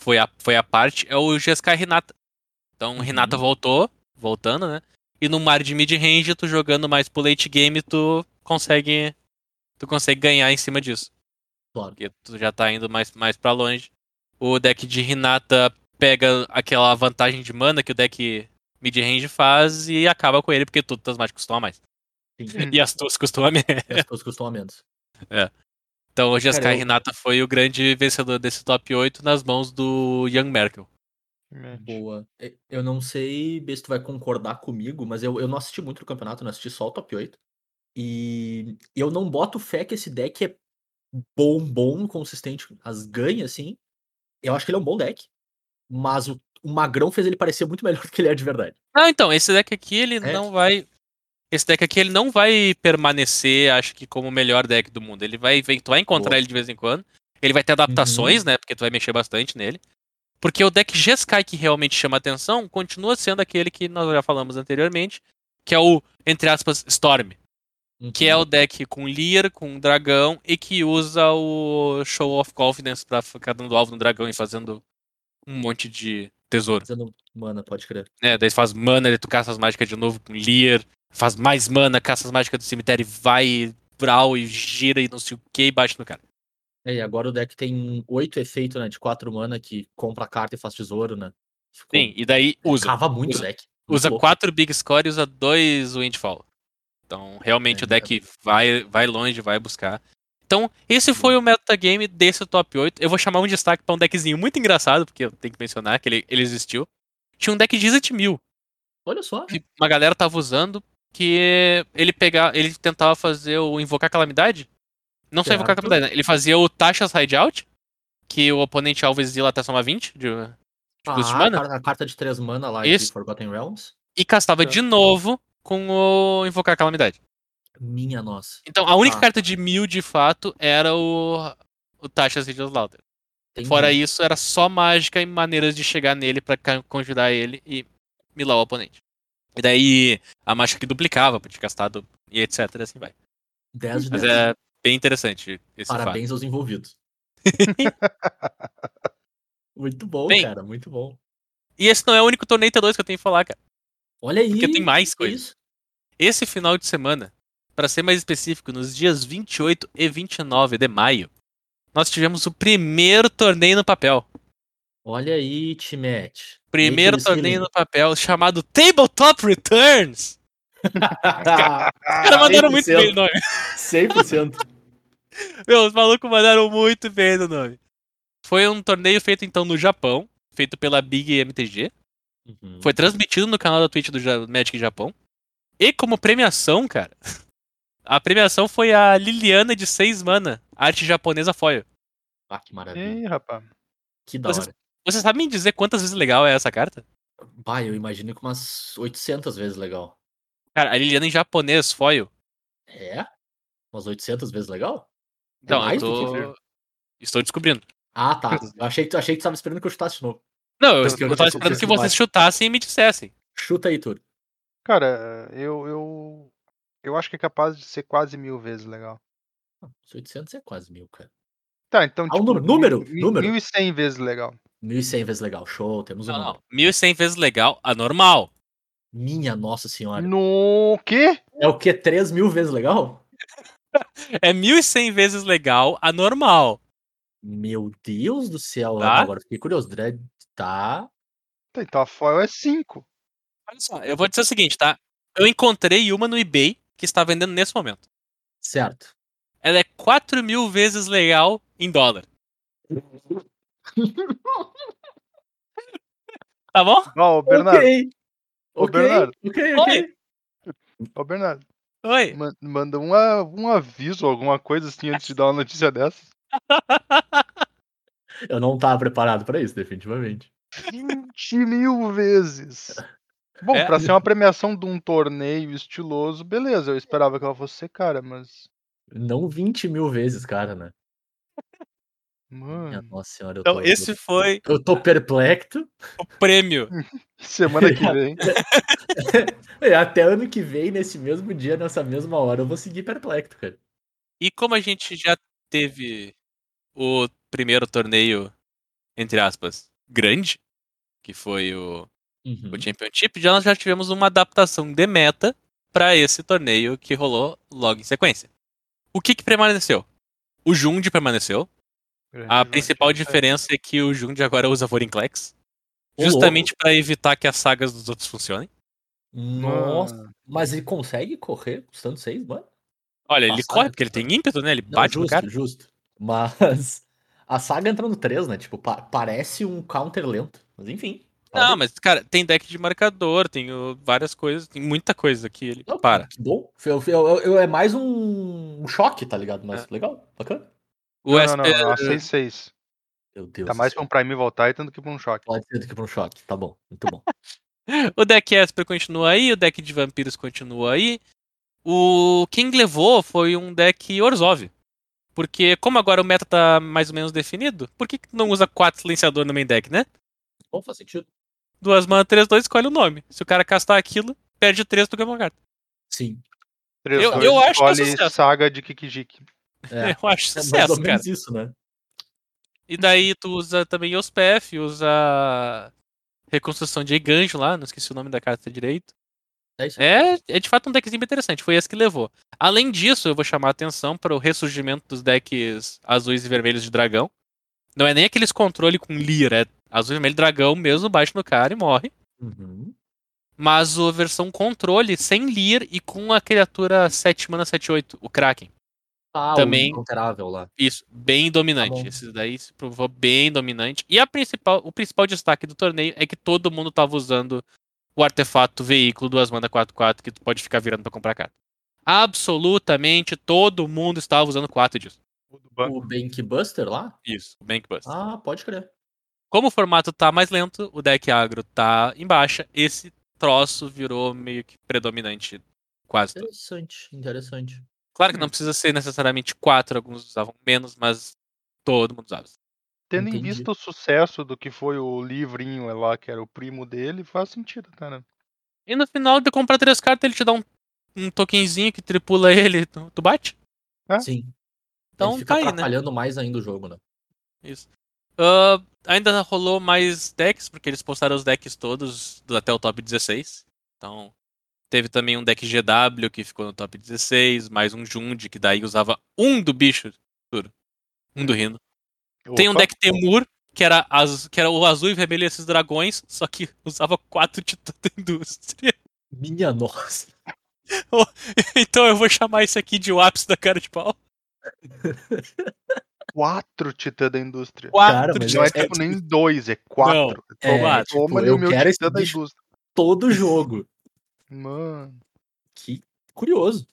S3: foi a, foi a parte, é o GSK Renata. Então,
S2: Uhum.
S3: Renata voltou, voltando, né? E no mar de mid-range, tu jogando mais pro late game, tu consegue tu consegue ganhar em cima disso.
S2: Claro.
S3: Porque tu já tá indo mais, mais pra longe. O deck de Renata pega aquela vantagem de mana que o deck mid-range faz e acaba com ele, porque tudo das mágicas custam a mais.
S2: Sim.
S3: E as tuas custam a menos.
S2: E as coisas custam a menos.
S3: Então hoje a Sky
S2: eu-
S3: Renata foi o grande vencedor desse top 8 nas mãos do Young Merkel.
S2: Boa. Eu não sei se tu vai concordar comigo, mas eu, eu não assisti muito o campeonato, não assisti só o top 8. E eu não boto fé que esse deck é bom, bom, consistente, as ganha, assim. Eu acho que ele é um bom deck, mas o, o Magrão fez ele parecer muito melhor do que ele é de verdade.
S3: Ah, então, esse deck aqui ele
S2: É.
S3: não vai. Esse deck aqui ele não vai permanecer, acho que, como o melhor deck do mundo. Ele vai, tu vai encontrar
S2: Boa.
S3: ele de vez em quando. Ele vai ter adaptações, né? Porque tu vai mexer bastante nele. Porque o deck G-Sky que realmente chama atenção continua sendo aquele que nós já falamos anteriormente, que é o, entre aspas, Storm. Que é o deck com Lear, com dragão e que usa o Show of Confidence pra ficar dando alvo no dragão e fazendo um monte de tesouro.
S2: Fazendo mana, pode crer.
S3: né? Daí faz mana, daí tu caça as mágicas de novo com Lear, faz mais mana, caça as mágicas do cemitério e vai, brawl e gira e não sei o que e bate no cara.
S2: É, e agora o deck tem oito efeitos, né? De quatro mana que compra carta e faz tesouro, né? Ficou-
S3: Sim, e daí usa.
S2: Cava muito
S3: Usa-
S2: o deck. Muito
S3: Usa
S2: louco.
S3: quatro Big Score e usa dois Windfall. Então, realmente
S2: É,
S3: o deck vai, vai longe, vai buscar. Então, esse foi o metagame desse top 8. Eu vou chamar um destaque pra um deckzinho muito engraçado, porque eu tenho que mencionar que ele, ele existiu. Tinha um deck de Izzet Mil.
S2: Olha só.
S3: que uma galera tava usando que ele pegar, ele tentava fazer o invocar calamidade. Não só invocar calamidade, né? ele fazia o taxas hideout, que o oponente alvo exila até soma 20 de, de de
S2: Ah,
S3: mana,
S2: a car- a carta de três mana lá
S3: Isso.
S2: de Forgotten Realms.
S3: e castava de novo com o invocar calamidade.
S2: Minha nossa.
S3: Então a única
S2: Ah.
S3: carta de mil de fato era o o taxas hideout.
S2: Entendi.
S3: Fora isso, era só mágica e maneiras de chegar nele pra ca- conjurar ele e milar o oponente. E daí a mágica que duplicava, podia gastar e etc, assim vai.
S2: 10 de
S3: Mas
S2: 10.
S3: é bem interessante esse fato.
S2: Parabéns aos envolvidos. muito bom,
S3: Bem,
S2: cara. Muito bom.
S3: E esse não é o único torneio T2 que eu tenho que falar, cara.
S2: Olha aí.
S3: Porque tem mais
S2: que
S3: coisa.
S2: isso?
S3: Esse final de semana, pra ser mais específico, nos dias 28 e 29 de maio, nós tivemos o primeiro torneio no papel.
S2: Olha aí, Timete.
S3: Primeiro torneio no papel chamado Tabletop Returns.
S2: Cara,
S3: Os caras mandaram muito bem o nome.
S2: 100%.
S3: Meu, os malucos mandaram muito bem no nome. Foi um torneio feito então no Japão, feito pela Big MTG.
S2: Uhum.
S3: Foi transmitido no canal da Twitch do Magic Japão. E como premiação, cara, a premiação foi a Liliana de 6 mana, arte japonesa foil.
S2: Ah, que maravilha.
S4: Ih, rapaz.
S2: Que da
S3: Vocês-
S2: hora.
S3: Você sabe me dizer quantas vezes legal é essa carta?
S2: Bah, eu imagino que umas 800 vezes legal.
S3: Cara, a Liliana em japonês foil
S2: É? Umas 800 vezes legal? É
S3: Então, eu
S2: mais do que
S3: tô... Estou descobrindo.
S2: Ah, tá. Eu achei que tu, achei que tu tava esperando que eu chutasse de novo.
S3: Não, eu,
S2: eu
S3: eu
S2: não
S3: tava
S2: tô
S3: esperando que vocês chutassem e me dissessem.
S2: Chuta aí, Tur.
S4: Cara, eu, eu. Eu acho que é capaz de ser quase mil vezes legal.
S2: Os 800 é quase mil, cara.
S4: Tá, então,
S2: Ah, o
S4: tipo.
S2: número, número,
S4: mil,
S2: número.
S4: 1100 vezes legal.
S2: 1.100 vezes legal. Show, temos um
S3: Não, não.
S2: número.
S3: 1100 vezes legal, anormal.
S2: Minha nossa senhora.
S4: No quê?
S2: É o que? 3 mil vezes legal?
S3: É 1100 vezes legal, anormal.
S2: Meu Deus do céu.
S3: Tá.
S2: Agora fiquei curioso. Dredd tá.
S4: Tá, Então a foil é 5.
S3: Olha só, eu vou dizer o seguinte, tá? Eu encontrei uma no eBay que está vendendo nesse momento.
S2: Certo.
S3: Ela é 4 mil vezes legal em dólar. Tá bom?
S4: Ó, ô Bernardo,
S2: Ok.
S4: Ô,
S2: Ok,
S4: Bernardo.
S2: ok, ok.
S4: ô Bernardo,
S3: Oi.
S4: man- manda um, um aviso, alguma coisa assim, antes de dar uma notícia dessa.
S2: Eu não tava preparado pra isso, definitivamente.
S4: 20 mil vezes. Bom,
S3: É.
S4: pra ser uma premiação de um torneio estiloso, beleza, eu esperava que ela fosse ser cara, mas.
S2: Não 20 mil vezes, cara, né? Minha
S4: Mano,
S2: nossa senhora, eu
S3: Então,
S2: tô,
S3: esse foi
S2: eu tô perplexo.
S3: o prêmio.
S4: semana que vem.
S2: É, Até ano que vem, nesse mesmo dia, nessa mesma hora, eu vou seguir perplexo, cara.
S3: E como a gente já teve o primeiro torneio, entre aspas, grande, que foi o,
S2: Uhum.
S3: o Championship, já nós já tivemos uma adaptação de meta para esse torneio que rolou logo em sequência. O que, que permaneceu? O Jund permaneceu. A principal diferença é que o Jund agora usa Vorinclex. Justamente para evitar que as sagas dos outros funcionem.
S2: Nossa, mas ele consegue correr custando 6, mano?
S3: Olha, ele
S2: Nossa,
S3: corre porque ele tem ímpeto, né? Ele
S2: Não,
S3: bate no cara.
S2: justo. Mas a saga entra no 3, né? Tipo, pa- parece um counter lento. Mas enfim.
S3: Não, mas, cara, tem deck de marcador, tem várias coisas, tem muita coisa que ele
S2: Não,
S3: para.
S2: Que bom. Eu, eu- eu- eu- é mais um, um choque, tá ligado? Mas legal, bacana.
S3: O
S4: não,
S3: SP,
S4: não, não, a 6-6.
S2: Meu Deus.
S4: Tá mais pra um Primeval Titan do que pra um choque.
S2: Pode ser do que pra um choque. Tá bom, muito bom.
S3: o deck Esper continua aí, o deck de vampiros continua aí. O quem levou foi um deck Orzhov. Porque como agora o meta tá mais ou menos definido, por que que não usa quatro silenciador no main deck, né?
S2: bom, faz sentido.
S3: Duas mana, três, dois, escolhe o nome. Se o cara castar aquilo, perde três do ganha uma carta.
S2: Sim.
S4: Três,
S3: Eu-
S4: dois,
S3: eu acho que é
S4: escolhe
S3: sucesso.
S4: saga de Kikijiki.
S2: É,
S3: Eu acho
S2: é mais
S3: sucesso,
S2: ou
S3: cara.
S2: menos isso, né?
S3: E daí tu usa também os PF, usa reconstrução de ganjo lá, não esqueci o nome da carta direito.
S2: É isso.
S3: É, é de fato um deckzinho interessante, foi esse que levou. Além disso, eu vou chamar a atenção para o ressurgimento dos decks azuis e vermelhos de dragão. Não é nem aqueles controle com Lear, é azul e vermelho dragão mesmo, bate no cara e morre.
S2: Uhum.
S3: Mas a versão controle sem Lear e com a criatura 7 mana 7-8, o Kraken.
S2: Ah,
S3: Também-
S2: lá.
S3: Isso, bem dominante.
S2: Tá.
S3: Esse daí se provou bem dominante. E a principal, o principal destaque do torneio é que todo mundo tava usando o artefato veículo duas mana 4-4 que tu pode ficar virando pra comprar carta. Absolutamente todo mundo estava usando 4 disso.
S4: O do banco.
S2: O Bank Buster lá?
S3: Isso, o Bank Bust.
S2: Ah, pode crer.
S3: Como o formato tá mais lento, o deck agro tá em baixa, esse troço virou meio que predominante quase todo.
S2: Interessante, interessante.
S3: Claro que não
S4: Hum.
S3: precisa ser necessariamente 4, alguns usavam menos, mas todo mundo usava.
S4: Tendo em vista o sucesso do que foi o livrinho lá, que era o primo dele, faz sentido, tá, né?
S3: E no final de comprar três cartas, ele te dá um, um tokenzinho que tripula ele, tu, tu bate?
S4: É?
S2: Sim.
S3: Então
S2: Ele fica
S3: tá aí, né?
S2: atrapalhando mais ainda o jogo, né?
S3: Isso. Ah, ainda rolou mais decks, porque eles postaram os decks todos do- até o top 16. Então, teve também um deck GW que ficou no top 16, mais um Jund, que daí usava um do bicho. Um do Rino. Tem um
S4: Opa,
S3: deck Temur, que era, az- que era o azul e vermelho e esses dragões, só que usava quatro titãs da indústria.
S2: Minha nossa.
S3: Então eu vou chamar isso aqui de o ápice da cara de pau.
S4: Quatro titã da indústria.
S2: Cara, mas
S4: Não é,
S2: é-
S4: tipo nem dois, é quatro.
S2: É,
S4: Toma,
S2: tipo,
S4: toma ali
S2: eu
S4: o meu
S2: quero
S4: titã
S2: esse
S4: da
S2: bicho.
S4: indústria.
S2: Todo jogo.
S4: Mano.
S2: Que curioso.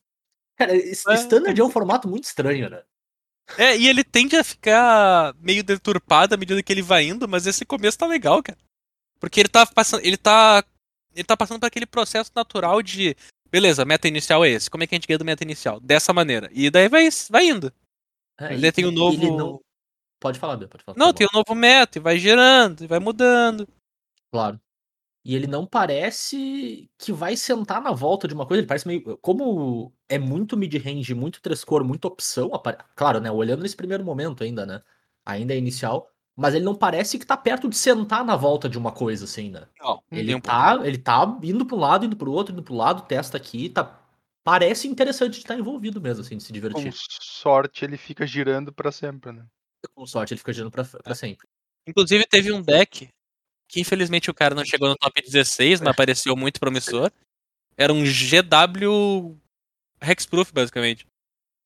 S2: Cara, esse
S3: É.
S2: Standard é um formato muito estranho, né?
S3: É, e ele tende a ficar meio deturpado à medida que ele vai indo, mas esse começo tá legal, cara. Porque ele tá passando. Ele tá. Ele tá passando por aquele processo natural de. beleza, meta inicial é esse. Como é que a gente ganha do meta inicial? Dessa maneira. E daí vai, vai indo.
S2: É,
S3: Ele tem um novo.
S2: ele não- Pode falar, Bia, pode falar.
S3: Não,
S2: tá
S3: tem um novo meta, e vai girando, e vai mudando.
S2: Claro. E ele não parece que vai sentar na volta de uma coisa, ele parece meio. Como é muito mid-range, muito três cor, muita opção, apare- claro, né? Olhando nesse primeiro momento ainda, né? Ainda é inicial, mas ele não parece que tá perto de sentar na volta de uma coisa, assim, né?
S3: Não,
S2: Ele
S3: um
S2: tá, ele tá indo pra um lado, indo pro outro, indo pro lado, testa aqui, tá. Parece interessante de estar envolvido mesmo, assim, de se
S4: Com
S2: divertir.
S4: sorte, ele fica girando pra sempre, né?
S2: Com sorte, ele fica girando pra, pra sempre.
S3: Inclusive, teve um deck que infelizmente o cara não chegou no top 16, mas pareceu muito promissor. Era um GW Hexproof, basicamente.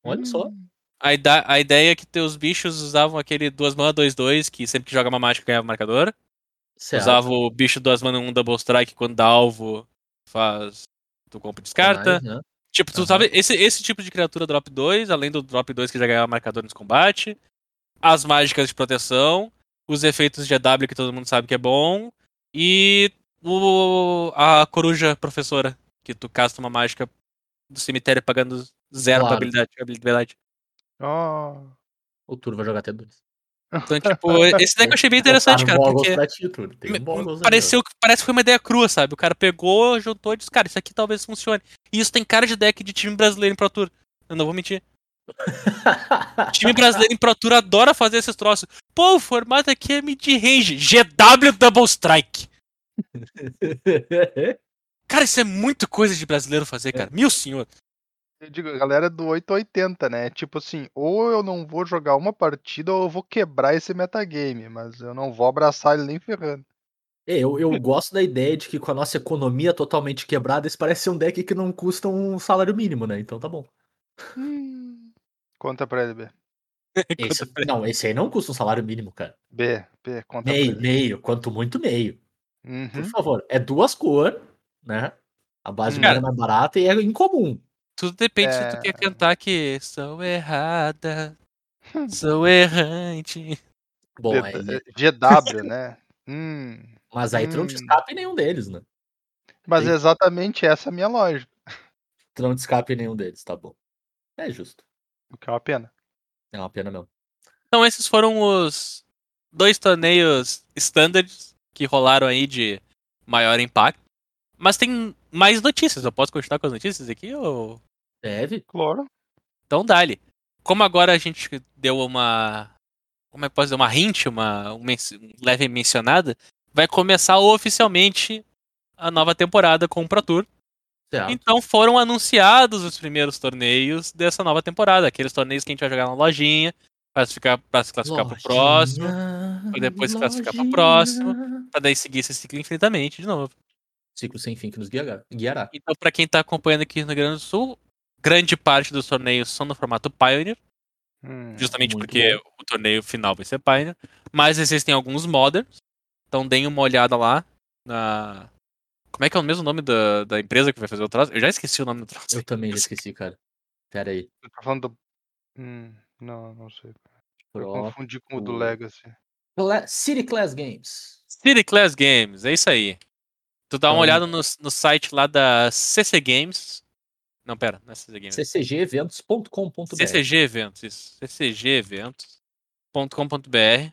S2: Olha só.
S4: Hum,
S3: A, ida- a ideia é que teus bichos usavam aquele duas mana 2-2, que sempre que joga uma mágica ganhava marcador.
S2: Certo.
S3: Usava o bicho duas mana um double strike quando dá alvo, faz. Tu compra e descarta.
S2: Mais, né?
S3: Tipo, tu
S2: Aham.
S3: sabe, esse, esse tipo de criatura drop 2, além do drop 2 que já ganhava marcador nos combate, as mágicas de proteção, os efeitos de EW que todo mundo sabe que é bom, e o, a coruja professora, que tu casta uma mágica do cemitério pagando zero
S2: Claro.
S3: pra habilidade, habilidade.
S4: ó.
S2: O Tur vai jogar até dois.
S3: Então, tipo, esse deck eu achei bem interessante, cara, porque pareceu, que- parece que foi uma ideia crua, sabe? O cara pegou, juntou e disse, cara, isso aqui talvez funcione. E isso tem cara de deck de time brasileiro em Pro Tour. Eu não vou mentir. Time brasileiro em Pro Tour adora fazer esses troços. Pô, o formato aqui é mid-range. GW Double Strike. Cara, isso é muito coisa de brasileiro fazer, cara. Meu senhor.
S4: Eu digo, a galera do 880, né? Tipo assim, ou eu não vou jogar uma partida ou eu vou quebrar esse metagame, mas eu não vou abraçar ele nem ferrando.
S2: É, eu, eu gosto da ideia de que com a nossa economia totalmente quebrada, esse parece ser um deck que não custa um salário mínimo, né? Então tá bom.
S4: Hum. Conta pra ele, B.
S2: Esse, não, esse aí não custa um salário mínimo, cara.
S4: B, B, conta
S2: Meio,
S4: pra ele.
S2: meio, quanto muito meio. Por
S4: Uhum.
S2: favor. É duas cores, né? A base
S4: Hum.
S2: mana é mais barata e é incomum.
S3: Tudo depende se tu
S4: É.
S3: quer cantar que sou errada, sou errante.
S2: Bom, aí,
S4: GW, né? Hum.
S2: mas aí tu não te
S4: Hum.
S2: escapa em nenhum deles, né?
S4: Mas é exatamente essa a minha lógica.
S2: Tu não te escapa em nenhum deles, tá bom. É justo.
S4: O que é uma pena.
S2: É uma pena mesmo.
S3: Então esses foram os dois torneios standards que rolaram aí de maior impacto. Mas tem mais notícias. Eu posso continuar com as notícias aqui? Ou...
S2: Deve.
S4: Claro.
S3: Então dá-lhe. Como agora a gente deu uma. Como é que posso dizer? Uma hint, uma um men- leve mencionada, vai começar oficialmente a nova temporada com o Pro Tour.
S2: Certo.
S3: Então foram anunciados os primeiros torneios dessa nova temporada. Aqueles torneios que a gente vai jogar na lojinha, pra se, ficar, pra se classificar pro próximo, pra depois se classificar pro próximo. pra daí seguir esse ciclo infinitamente de novo.
S2: Ciclo sem fim que nos guiará.
S3: Então, pra quem tá acompanhando aqui no Rio Grande do Sul, grande parte dos torneios são no formato Pioneer,
S4: Hum.
S3: justamente porque o torneio final vai ser Pioneer. Mas existem alguns Moderns, então deem uma olhada lá na. Como é que é o mesmo nome da, da empresa que vai fazer o troço? Eu já esqueci o nome do troço.
S2: Eu também já esqueci, cara. Pera aí.
S4: Você tá falando do. Hum, não, não sei. Eu
S2: Pro...
S4: confundi com o do. Legacy.
S2: City Class Games.
S3: City Class Games, é isso aí. Tu dá uma
S2: Então-
S3: olhada no, no site lá da CC Games. Não, pera, não é CC Games.
S2: ccgeventos.com.br.
S3: CCG Eventos, isso. ccgeventos.com.br.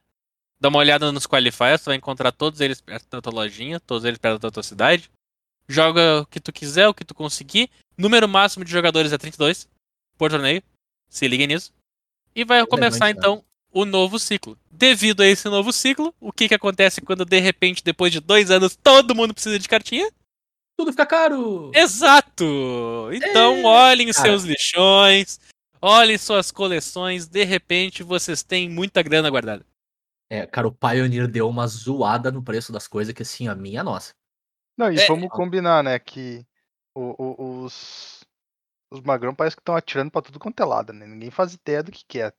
S3: Dá uma olhada nos qualifiers, tu vai encontrar todos eles perto da tua lojinha, todos eles perto da tua cidade. Joga o que tu quiser, o que tu conseguir. Número máximo de jogadores é 32 por torneio. Se liguem nisso. E vai começar então o novo ciclo. Devido a esse novo ciclo, o que, que acontece quando de repente, depois de dois anos, todo mundo precisa de cartinha?
S2: Tudo fica caro!
S3: Exato! Então
S2: É,
S3: olhem
S2: cara.
S3: seus lixões, olhem suas coleções, de repente vocês têm muita grana guardada.
S2: É, cara, o Pioneer deu uma zoada no preço das coisas que assim, a minha nossa.
S4: Não, e
S3: É.
S4: vamos combinar, né? Que o- o- os, os magrão parece que estão atirando pra tudo quanto é lado, né? Ninguém faz ideia do que, que é.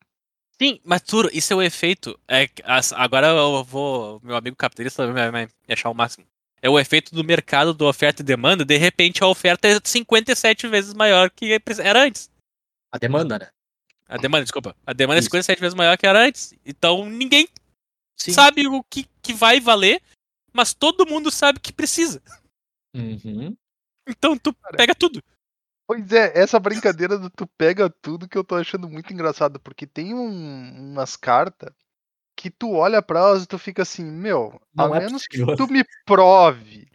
S3: Sim, mas Turo, isso é o efeito. É, agora eu vou. Meu amigo capitalista vai, vai me achar o máximo. É o efeito do mercado do oferta e demanda. De repente a oferta é 57 vezes maior que era antes.
S2: A demanda, né?
S3: A demanda, desculpa. A demanda é
S2: Isso.
S3: 57 vezes maior que era antes. Então ninguém
S2: Sim.
S3: sabe o que, que vai valer, mas todo mundo sabe que precisa.
S2: Uhum.
S3: Então tu
S4: Cara.
S3: pega tudo.
S4: Pois é, essa brincadeira do tu pega tudo que eu tô achando muito engraçado, porque tem um- umas cartas que tu olha pra elas e tu fica assim, meu,
S2: Não
S4: a
S2: é
S4: menos
S2: possível.
S4: que tu me prove,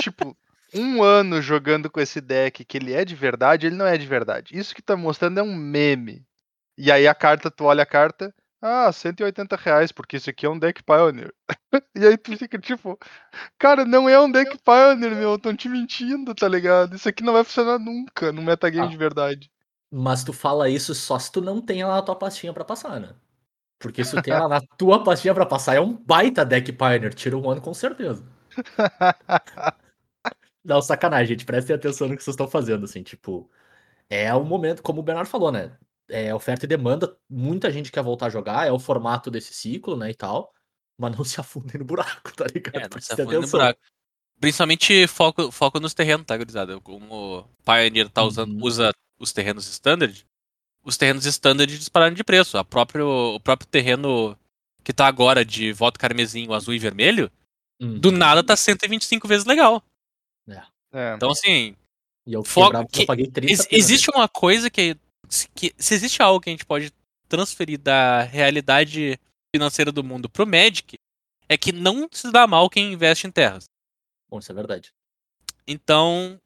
S4: tipo, um ano jogando com esse deck que ele é de verdade, ele não é de verdade. Isso que tá mostrando é um meme. E aí a carta, tu olha a carta, ah, 180 reais, porque isso aqui é um deck Pioneer. e aí tu fica tipo, cara, não é um deck Pioneer, meu, tão te mentindo, tá ligado? Isso aqui não vai funcionar nunca no metagame
S2: Ah.
S4: de verdade.
S2: Mas tu fala isso só se tu não tem ela na tua pastinha pra passar, né? Porque se tu tem ela na tua pastinha pra passar, é um baita deck Pioneer. Tira um ano com certeza. Não, sacanagem, gente. Prestem atenção no que vocês estão fazendo, assim, tipo. É o momento, como o Bernardo falou, né? É oferta e demanda. Muita gente quer voltar a jogar, é o formato desse ciclo, né? E tal. Mas não se afundem no buraco, tá ligado?
S3: É, não se afunda no buraco. Principalmente foco, foco nos terrenos, tá, gurizada? Como o Pioneer tá usando,
S2: Uhum.
S3: usa os terrenos standard, os terrenos standard dispararam de preço. A próprio, o próprio terreno que tá agora de voto carmesim, azul e vermelho,
S2: Hum.
S3: do nada tá 125 vezes legal.
S4: É.
S3: Então, assim,
S2: E eu
S3: Foco-
S2: quebrava,
S3: que-
S2: eu paguei 30
S3: Ex- existe uma coisa que, que. Se existe algo que a gente pode transferir da realidade financeira do mundo pro Magic, é que não se dá mal quem investe em terras.
S2: Bom, isso é verdade.
S3: Então,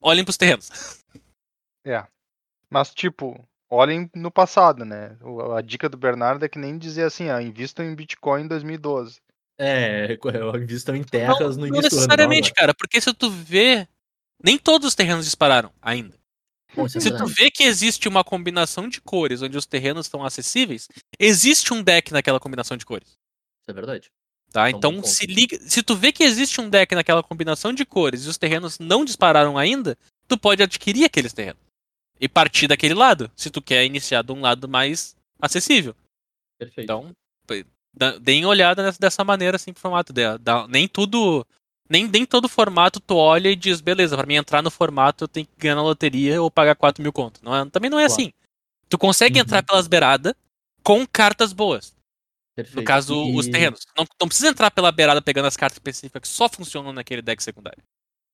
S3: olhem pros terrenos.
S4: Mas, tipo, olhem no passado, né? A dica do Bernardo é que nem dizer assim, ah, invistam em Bitcoin em 2012.
S2: É, eu invisto em terras no
S3: não
S2: início do ano. não
S3: necessariamente,
S2: agora.
S3: cara, porque se tu vê. Nem todos os terrenos dispararam ainda.
S2: É
S3: Se tu vê que existe uma combinação de cores onde os terrenos estão acessíveis, existe um deck naquela combinação de cores.
S2: Isso é verdade.
S3: Tá?
S2: Então,
S3: Então, se liga, se tu vê que existe um deck naquela combinação de cores e os terrenos não dispararam ainda, tu pode adquirir aqueles terrenos e partir daquele lado, se tu quer iniciar de um lado mais acessível.
S2: Perfeito.
S3: Então, deem olhada nessa- dessa maneira assim pro formato dela. Nem tudo, nem, nem todo formato tu olha e diz, beleza, pra mim entrar no formato eu tenho que ganhar na loteria ou pagar 4 mil conto. Não é- também não é
S2: Claro.
S3: assim. Tu consegue
S2: Uhum.
S3: entrar pelas beiradas com cartas boas.
S2: Perfeito.
S3: No caso,
S2: E-
S3: os terrenos. Não, não precisa entrar pela beirada pegando as cartas específicas que só funcionam naquele deck secundário.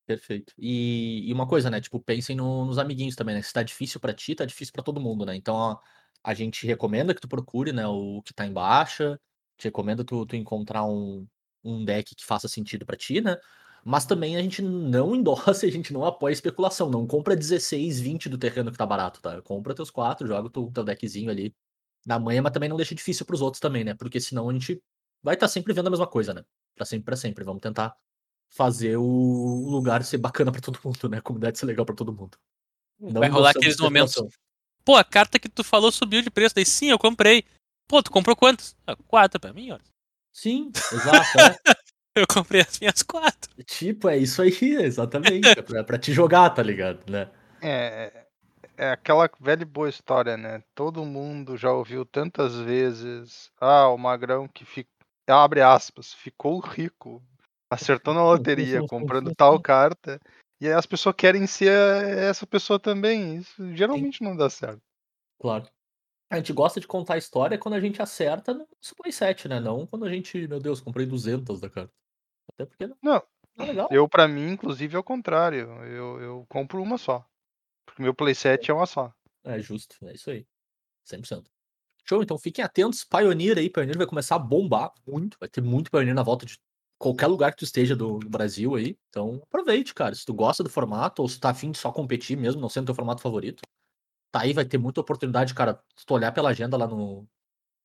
S2: Perfeito. E, e uma coisa, né? Tipo, pensem no- nos amiguinhos também, né? Se tá difícil pra ti, tá difícil pra todo mundo, né? Então, ó, a gente recomenda que tu procure, né? O que tá em baixa. Te recomenda tu, tu encontrar um, um deck que faça sentido pra ti, né? Mas também a gente não endossa e a gente não apoia especulação. Não compra 16, 20 do terreno que tá barato, tá? Compra teus quatro, joga o teu, teu deckzinho ali na manhã, mas também não deixa difícil pros outros também, né? Porque senão a gente vai estar sempre vendo a mesma coisa, né? Pra sempre, pra sempre. Vamos tentar fazer o lugar ser bacana pra todo mundo, né? A comunidade ser legal pra todo mundo. Não
S3: Vai rolar aqueles momentos. Pô, a carta que tu falou subiu de preço. Daí sim, eu comprei. Pô, tu comprou quantos? Ah, quatro pra mim, ó.
S2: Sim, exato. é.
S3: Eu comprei as minhas quatro.
S2: tipo, é isso aí, exatamente. É pra, pra te jogar, tá ligado, né?
S4: É, é aquela velha e boa história, né? Todo mundo já ouviu tantas vezes. Ah, o magrão que fica. Abre aspas, ficou rico. Acertou na loteria comprando tal carta. E aí as pessoas querem ser essa pessoa também. Isso geralmente não dá certo.
S2: Claro. A gente gosta de contar a história quando a gente acerta no nosso playset, né? Não quando a gente, meu Deus, comprei 200 da carta. Até porque não,
S4: Não,
S2: não é legal.
S4: eu pra mim, inclusive, é o contrário. Eu, eu compro uma só. Porque meu playset é uma só.
S2: É justo, é isso aí. 100%. Show, então fiquem atentos. Pioneer aí, Pioneer vai começar a bombar muito. Vai ter muito Pioneer na volta de qualquer lugar que tu esteja do, do Brasil aí. Então aproveite, cara. Se tu gosta do formato ou se tu tá afim de só competir mesmo, não sendo teu formato favorito, tá aí, vai ter muita oportunidade, cara. Se tu olhar pela agenda lá no,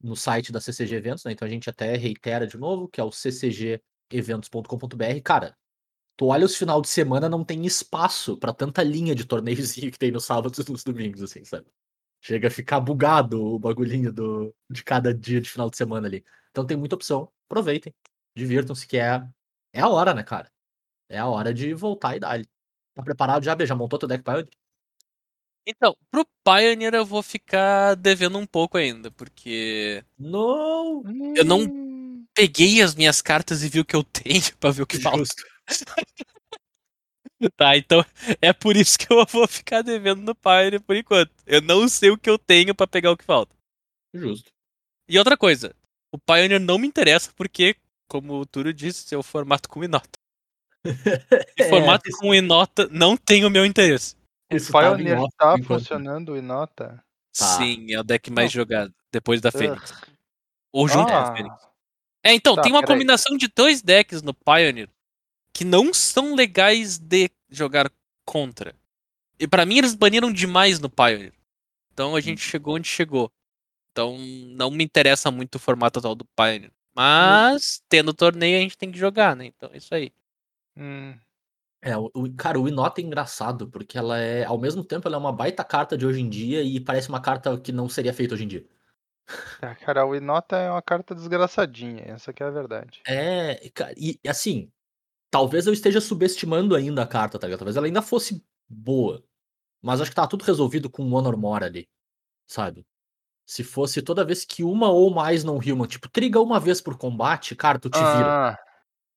S2: no site da CCG Eventos, né? Então a gente até reitera de novo, que é o ccgeventos.com.br. Cara, tu olha os final de semana, não tem espaço pra tanta linha de torneiozinho que tem nos sábados e nos domingos, assim, sabe? Chega a ficar bugado o bagulhinho do, de cada dia de final de semana ali. Então tem muita opção. Aproveitem. Divirtam-se, que é, é a hora, né, cara? É a hora de voltar e dar. Tá preparado já, B? Já montou teu deck Pioneer?
S3: Então, pro Pioneer eu vou ficar devendo um pouco ainda, porque
S2: Não!
S3: Eu não- peguei as minhas cartas e vi o que eu tenho pra ver o que falta.
S2: Justo.
S3: Tá, então é por isso que eu vou ficar devendo no Pioneer por enquanto. Eu não sei o que eu tenho pra pegar o que falta.
S2: Justo.
S3: E outra coisa, o Pioneer não me interessa porque, como o Túlio disse, é o formato com Inota. E
S2: É,
S3: formato com Inota não tem o meu interesse.
S2: Isso em
S4: Pioneer tá funcionando e nota.
S2: Tá.
S3: Sim, é o deck mais jogado, depois da Fênix. Ou junto com a
S4: Ah,
S3: Fênix. É, então,
S4: Tá,
S3: tem uma combinação de dois decks no Pioneer que não são legais de jogar contra. E pra mim eles baniram demais no Pioneer. Então a
S4: Hum.
S3: gente chegou onde chegou. Então não me interessa muito o formato atual do Pioneer. Mas, tendo torneio, a gente tem que jogar, né? Então é isso aí.
S4: hum,
S2: É, o, cara, o Inota é engraçado, porque ela é, ao mesmo tempo, ela é uma baita carta de hoje em dia e parece uma carta que não seria feita hoje em dia.
S4: tá, cara, o Inota é uma carta desgraçadinha, essa que é a verdade.
S2: É, cara, e assim, talvez eu esteja subestimando ainda a carta, tá ligado? Talvez ela ainda fosse boa. Mas acho que tá tudo resolvido com o Honor More ali, sabe? Se fosse toda vez que uma ou mais não human, tipo, triga uma vez por combate, cara, tu te vira.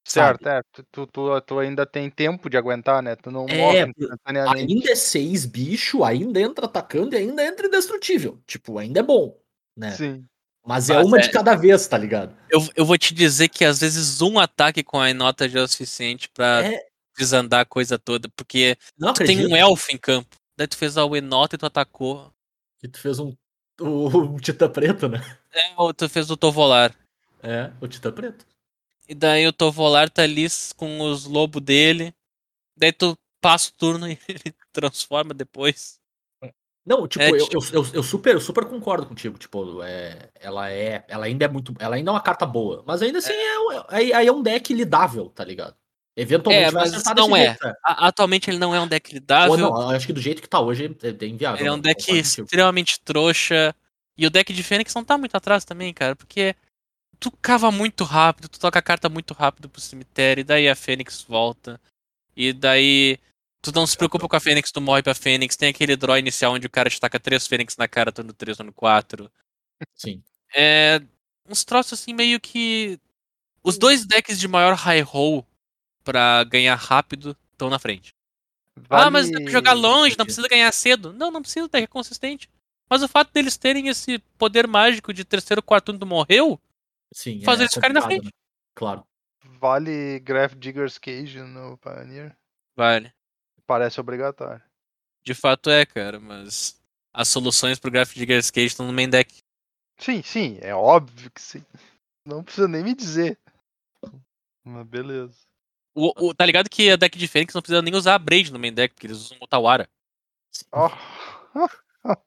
S4: Certo, é. Tu, tu, tu- ainda tem tempo de aguentar, né? Tu não
S2: É,
S4: morre instantaneamente.
S2: Ainda é seis bicho, ainda entra atacando e ainda entra indestrutível. Tipo, ainda é bom, né?
S4: Sim.
S2: Mas é
S3: Mas
S2: uma
S3: é-
S2: de cada vez, tá ligado?
S3: Eu, eu vou te dizer que às vezes um ataque com a Inota já é o suficiente pra
S2: É,
S3: desandar a coisa toda. Porque
S2: não
S3: tu tem um elfo em campo. Daí tu fez a Inota e tu atacou.
S2: que tu fez um o, Titã Preto, né?
S3: É, ou tu fez o Tovolar.
S2: É, o Titã Preto.
S3: E daí o Tovolar tá ali com os lobos dele. Daí tu passa o turno e ele transforma depois.
S2: Não, tipo,
S3: É,
S2: eu,
S3: tipo-
S2: eu, eu, eu super, eu super concordo contigo. Tipo, é, ela é. Ela ainda é muito. Ela ainda é uma carta boa. Mas ainda assim é, aí, aí é um deck lidável, tá ligado? Eventualmente
S3: É, mas não é.
S2: jeito,
S3: A- atualmente ele não é um deck lidável.
S2: não, eu acho que do jeito que tá hoje é, é inviável.
S3: Ele é um
S2: não,
S3: deck extremamente trouxa. E o deck de Fênix não tá muito atrás também, cara. Porque tu cava muito rápido, tu toca a carta muito rápido pro cemitério, e daí a Fênix volta. E daí tu não se preocupa com a Fênix, tu morre pra Fênix. Tem aquele draw inicial onde o cara te taca três Fênix na cara, turno 3, turno 4.
S2: Sim.
S3: É. Uns troços assim meio que. Os dois decks de maior high roll pra ganhar rápido estão na frente. Ah, mas dá pra jogar longe, não
S2: Vale-
S3: precisa ganhar cedo. Não, não precisa, deck é consistente. Mas o fato deles terem esse poder mágico de terceiro, quarto turno morreu,
S2: Sim,
S3: Fazer
S2: é
S3: eles ficarem na frente.
S2: né? Claro.
S4: Vale Graph Digger's Cage no Pioneer?
S3: vale.
S4: Parece obrigatório.
S3: De fato é, cara, mas as soluções pro Graph Digger's Cage estão no main deck.
S4: Sim, sim, é óbvio que sim. Não precisa nem me dizer. Mas beleza.
S3: O, o- tá ligado que a deck de Fênix não precisa nem usar a Braid no main deck, porque eles usam o Tawara.
S4: Ó.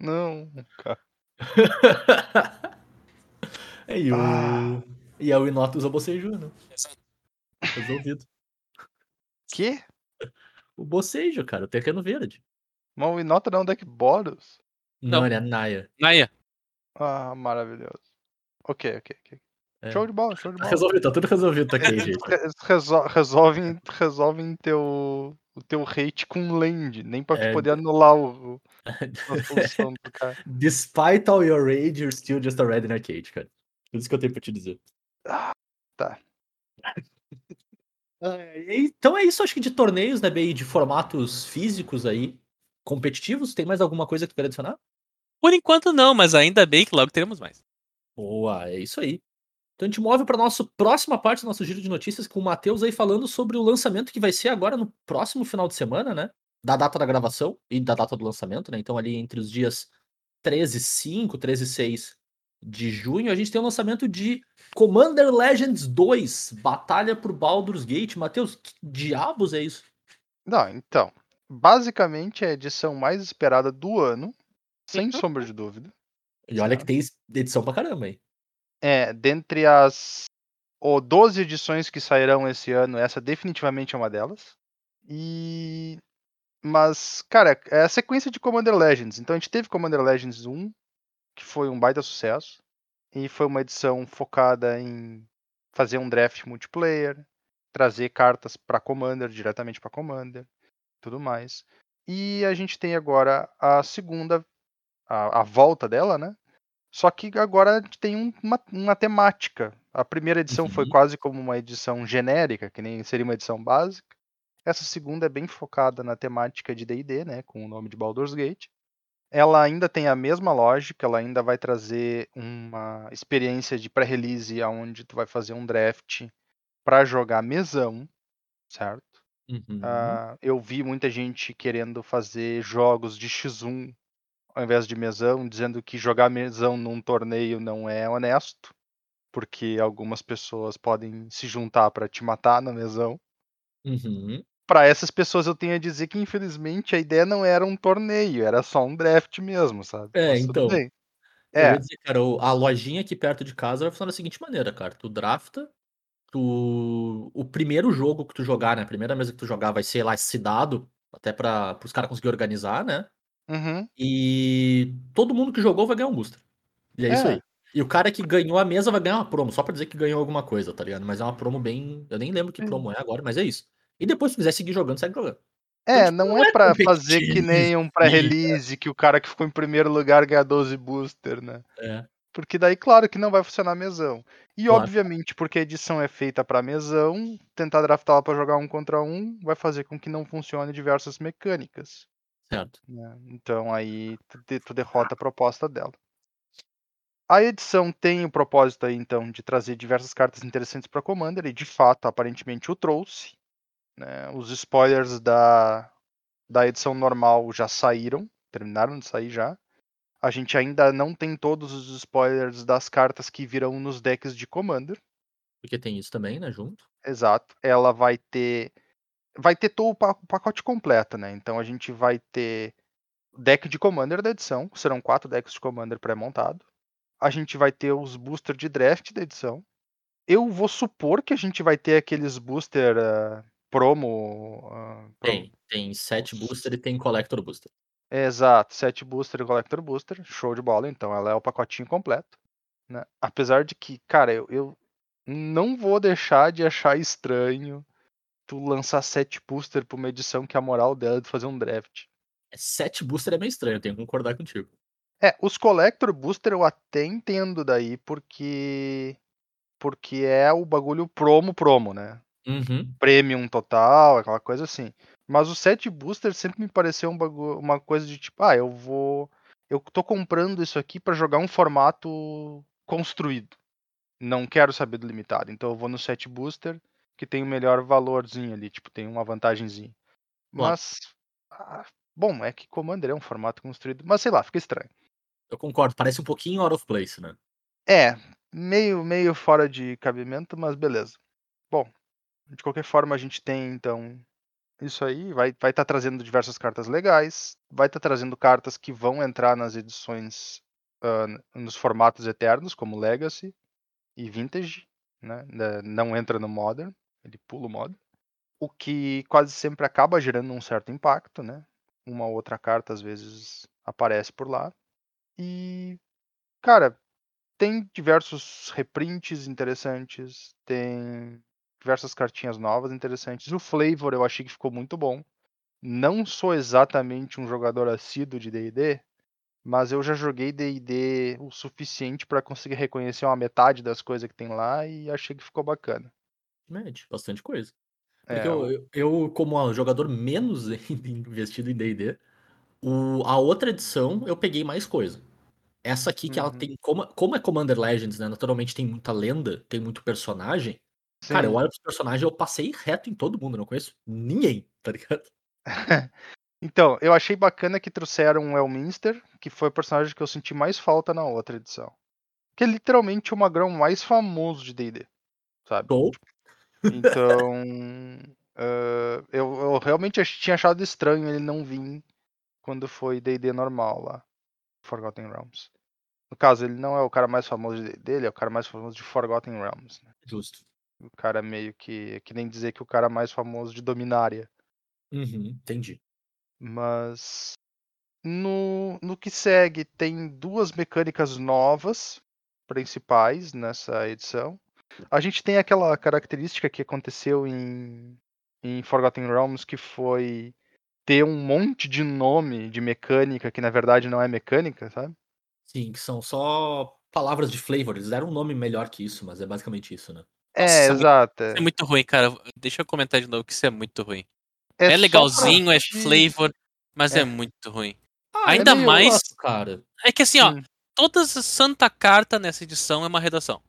S4: Não, cara.
S2: É, e o.
S4: Ah.
S2: E a Winota usa bocejo, né? Resolvido.
S4: Que?
S2: O bocejo, cara, o Terreno Verde.
S4: Mas o Inota não é um deck Boros?
S2: Não,
S3: Não.
S2: ele é Naya.
S3: Naya,
S4: Ah, maravilhoso. Ok, ok, ok.
S2: É.
S4: Show de bola, show de bola.
S2: resolvido, tá tudo resolvido, tá aqui, gente.
S4: Re- resol- resolvem, resolvem teu, o teu hate com land, nem pra
S2: É.
S4: poder anular o, a solução do cara.
S2: Despite all your rage, you're still just a red in arcade, cara. Tudo isso que eu tenho pra te dizer.
S4: tá.
S2: Ah, Então é isso, acho que de torneios, né, Bey, de formatos físicos aí, competitivos. Tem mais alguma coisa que tu quer adicionar?
S3: por enquanto não, mas ainda bem que logo teremos mais.
S2: Boa, é isso aí. Então a gente move para nossa próxima parte do nosso giro de notícias com o Matheus aí falando sobre o lançamento que vai ser agora no próximo final de semana, né? Da data da gravação e da data do lançamento, né? Então ali entre os dias 13 e 5, 13 e 6 de junho, a gente tem o lançamento de Commander Legends 2, Batalha por Baldur's Gate. Matheus, que diabos é isso?
S4: Não, então. Basicamente é a edição mais esperada do ano, sem sombra de dúvida.
S2: E olha que tem edição pra caramba aí.
S4: É, dentre as ou 12 edições que sairão esse ano, essa definitivamente é uma delas. E. Mas, cara, é a sequência de Commander Legends. Então a gente teve Commander Legends 1, que foi um baita sucesso. E foi uma edição focada em fazer um draft multiplayer, trazer cartas para Commander, diretamente para Commander, tudo mais. E a gente tem agora a segunda, a, a volta dela, né? Só que agora a gente tem um- uma, uma temática. A primeira edição foi
S2: Uhum.
S4: quase como uma edição genérica, que nem seria uma edição básica. Essa segunda é bem focada na temática de D&D, né, com o nome de Baldur's Gate. Ela ainda tem a mesma lógica, ela ainda vai trazer uma experiência de pré-release onde tu vai fazer um draft para jogar mesão, certo?
S2: Uhum.
S4: Ah, eu vi muita gente querendo fazer jogos de X1 ao invés de mesão, dizendo que jogar mesão num torneio não é honesto, porque algumas pessoas podem se juntar para te matar na mesão.
S2: Uhum.
S4: Para essas pessoas eu tenho a dizer que infelizmente a ideia não era um torneio, era só um draft mesmo, sabe?
S2: É,
S4: Mas
S2: então.
S4: É,
S2: ia dizer, cara, a lojinha aqui perto de casa vai funcionar da seguinte maneira, cara. Tu drafta, tu... o primeiro jogo que tu jogar, né? A primeira mesa que tu jogar vai ser lá esse dado, até para os caras conseguirem organizar, né?
S4: uhum,
S2: E todo mundo que jogou vai ganhar um booster. E é, isso
S4: É.
S2: aí. E o cara que ganhou a mesa vai ganhar uma promo, só pra dizer que ganhou alguma coisa, tá ligado? Mas é uma promo bem. Eu nem lembro que promo é agora, mas é isso. E depois, se quiser seguir jogando, segue jogando.
S4: É,
S2: tipo,
S4: não
S2: não
S4: é
S2: é
S4: pra fazer que nem um pré-release, que o cara que ficou em primeiro lugar ganha 12 booster, né?
S2: É.
S4: Porque daí, claro que não vai funcionar mesão. E
S2: Claro.
S4: obviamente, porque a edição é feita pra mesão, tentar draftá-la pra jogar um contra um vai fazer com que não funcione diversas mecânicas.
S2: Certo.
S4: né? Então aí tu, tu derrota a proposta dela. A edição tem o propósito aí, então, de trazer diversas cartas interessantes para Commander, e de fato, aparentemente o trouxe. Né? Os spoilers da, da edição normal já saíram, terminaram de sair já. A gente ainda não tem todos os spoilers das cartas que virão nos decks de Commander.
S2: Porque tem isso também, né? Junto.
S4: Exato. Ela vai ter. Vai ter todo o pa- o pacote completo, né? Então a gente vai ter deck de Commander da edição. Serão quatro decks de Commander pré-montado. A gente vai ter os booster de draft da edição. Eu vou supor que a gente vai ter aqueles booster ah, promo. ah, promo-
S2: Tem. Tem set booster e tem collector booster.
S4: Exato, set booster e collector booster, show de bola. Então ela é o pacotinho completo. Né? Apesar de que, cara, eu, eu não vou deixar de achar estranho tu lançar set booster pra uma edição que a moral dela é de fazer um draft.
S2: Set booster é meio estranho, eu tenho que concordar contigo.
S4: É, os collector booster eu até entendo daí, porque. Porque é o bagulho promo promo, né?
S2: Uhum.
S4: Premium total, aquela coisa assim. Mas o set booster sempre me pareceu um bagu- uma coisa de tipo, ah, eu vou. Eu tô comprando isso aqui pra jogar um formato construído. Não quero saber do limitado. Então eu vou no set booster, que tem o melhor valorzinho ali, tipo, tem uma vantagenzinha. Mas. ah, bom, é que Commander é um formato construído. Mas sei lá, fica estranho.
S2: Eu concordo, parece um pouquinho out of place, né?
S4: É, meio, meio fora de cabimento, mas beleza. Bom, de qualquer forma a gente tem então isso aí, vai vai estar trazendo diversas cartas legais, vai estar trazendo cartas que vão entrar nas edições n- nos formatos eternos, como Legacy e Vintage, né? né, Não entra no Modern, ele pula o Modern. O que quase sempre acaba gerando um certo impacto, né? Uma outra carta às vezes aparece por lá. E cara, tem diversos reprints interessantes, tem diversas cartinhas novas interessantes. O flavor eu achei que ficou muito bom. Não sou exatamente um jogador assíduo de D&D, mas eu já joguei D&D o suficiente para conseguir reconhecer uma metade das coisas que tem lá e achei que ficou bacana.
S2: Mede, bastante coisa.
S4: É,
S2: Porque eu,
S4: o-
S2: eu, eu, como um jogador menos investido em D&D, a outra edição eu peguei mais coisa. Essa aqui que ela
S4: Uhum.
S2: tem, como, como é Commander Legends, né? Naturalmente tem muita lenda, tem muito personagem. Cara, eu
S4: sim.
S2: olho pros personagens eu passei reto em todo mundo, não conheço ninguém, tá ligado?
S4: Então, eu achei bacana que trouxeram o Elminster, que foi o personagem que eu senti mais falta na outra edição. Que é literalmente o magrão mais famoso de D&D, sabe?
S2: Show.
S4: Então, ah, eu, eu realmente tinha achado estranho ele não vir quando foi D&D normal lá, Forgotten Realms. No caso, ele não é o cara mais famoso de D&D, ele é o cara mais famoso de Forgotten Realms. Né?
S2: Justo.
S4: O cara meio que, é que nem dizer que o cara mais famoso de Dominária.
S2: Uhum, entendi.
S4: Mas no, no que segue, tem duas mecânicas novas principais nessa edição. A gente tem aquela característica que aconteceu em, em Forgotten Realms, que foi ter um monte de nome de mecânica que na verdade não é mecânica, sabe?
S2: Sim, que são só palavras de flavor. Eles deram um nome melhor que isso, mas é basicamente isso, né?
S4: É,
S3: Nossa, muito-
S4: exato.
S3: Isso é muito ruim, cara. Deixa eu comentar de novo que isso é muito ruim.
S4: É
S3: É, legalzinho, é
S4: pra-
S3: flavor, mas é,
S4: É.
S3: muito ruim.
S2: Ah,
S3: Ainda
S2: é
S3: mais-
S2: gosto, cara.
S3: É que assim, ó,
S4: Hum.
S3: toda essa santa carta nessa edição é uma redação.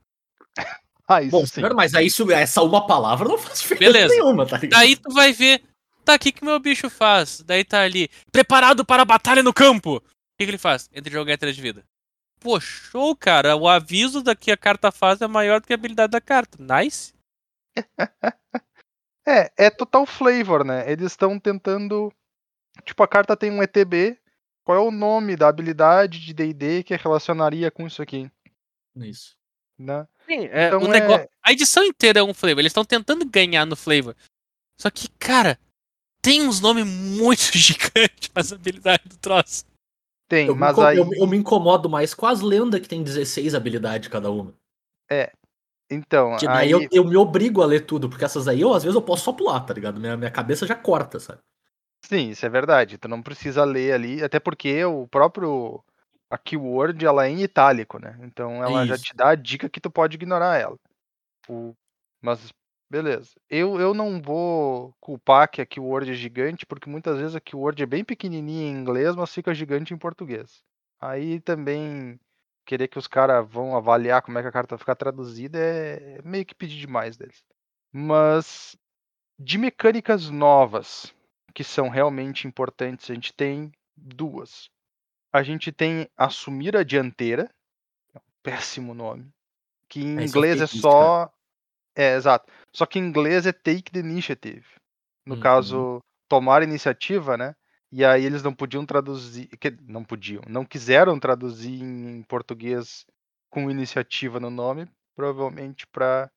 S4: Ah, isso
S2: Bom,
S4: sim.
S2: senhor, mas aí isso, essa uma palavra não faz diferença
S3: Beleza.
S2: nenhuma, tá ligado?
S3: Daí tu vai ver tá, o que que meu bicho faz? Daí tá ali, preparado para a batalha no campo. O que que ele faz? Entre jogar 3 de vida. Pô, show, cara. O aviso da que a carta faz é maior do que a habilidade da carta. Nice.
S4: É, é total flavor, né? Eles estão tentando. Tipo, a carta tem um ETB. Qual é o nome da habilidade de DD que relacionaria com isso aqui?
S2: Isso.
S4: Né?
S3: Sim, é,
S4: Então
S3: o
S4: é-
S3: negócio- A edição inteira é um flavor. Eles estão tentando ganhar no flavor. Só que, cara, tem uns nomes muito gigantes nas habilidades do troço.
S4: Tem,
S2: Eu, me
S4: mas
S2: inco-
S4: aí.
S2: eu, eu me incomodo mais com as lendas que tem 16 habilidades cada uma.
S4: Então,
S2: Que
S4: aí.
S2: eu, eu me obrigo a ler tudo, porque essas aí eu às vezes eu posso só pular, tá ligado? Minha, minha cabeça já corta, sabe?
S4: Sim, isso é verdade. Tu não precisa ler ali, até porque o próprio a keyword ela é em itálico, né? Então ela já
S2: Isso.
S4: te dá a dica que tu pode ignorar ela. O- Mas beleza. Eu, eu não vou culpar que a keyword é gigante, porque muitas vezes a keyword é bem pequenininha em inglês, mas fica gigante em português. Aí também querer que os caras vão avaliar como é que a carta vai ficar traduzida é meio que pedir demais deles. Mas de mecânicas novas que são realmente importantes, a gente tem duas. A gente tem assumir a dianteira, péssimo nome, que em
S2: É,
S4: inglês é
S2: triste,
S4: só é, exato. Só que em inglês é take the initiative. No
S2: Uhum.
S4: caso, tomar iniciativa, né? E aí eles não podiam traduzir, que- não podiam, não quiseram traduzir em português com iniciativa no nome, provavelmente para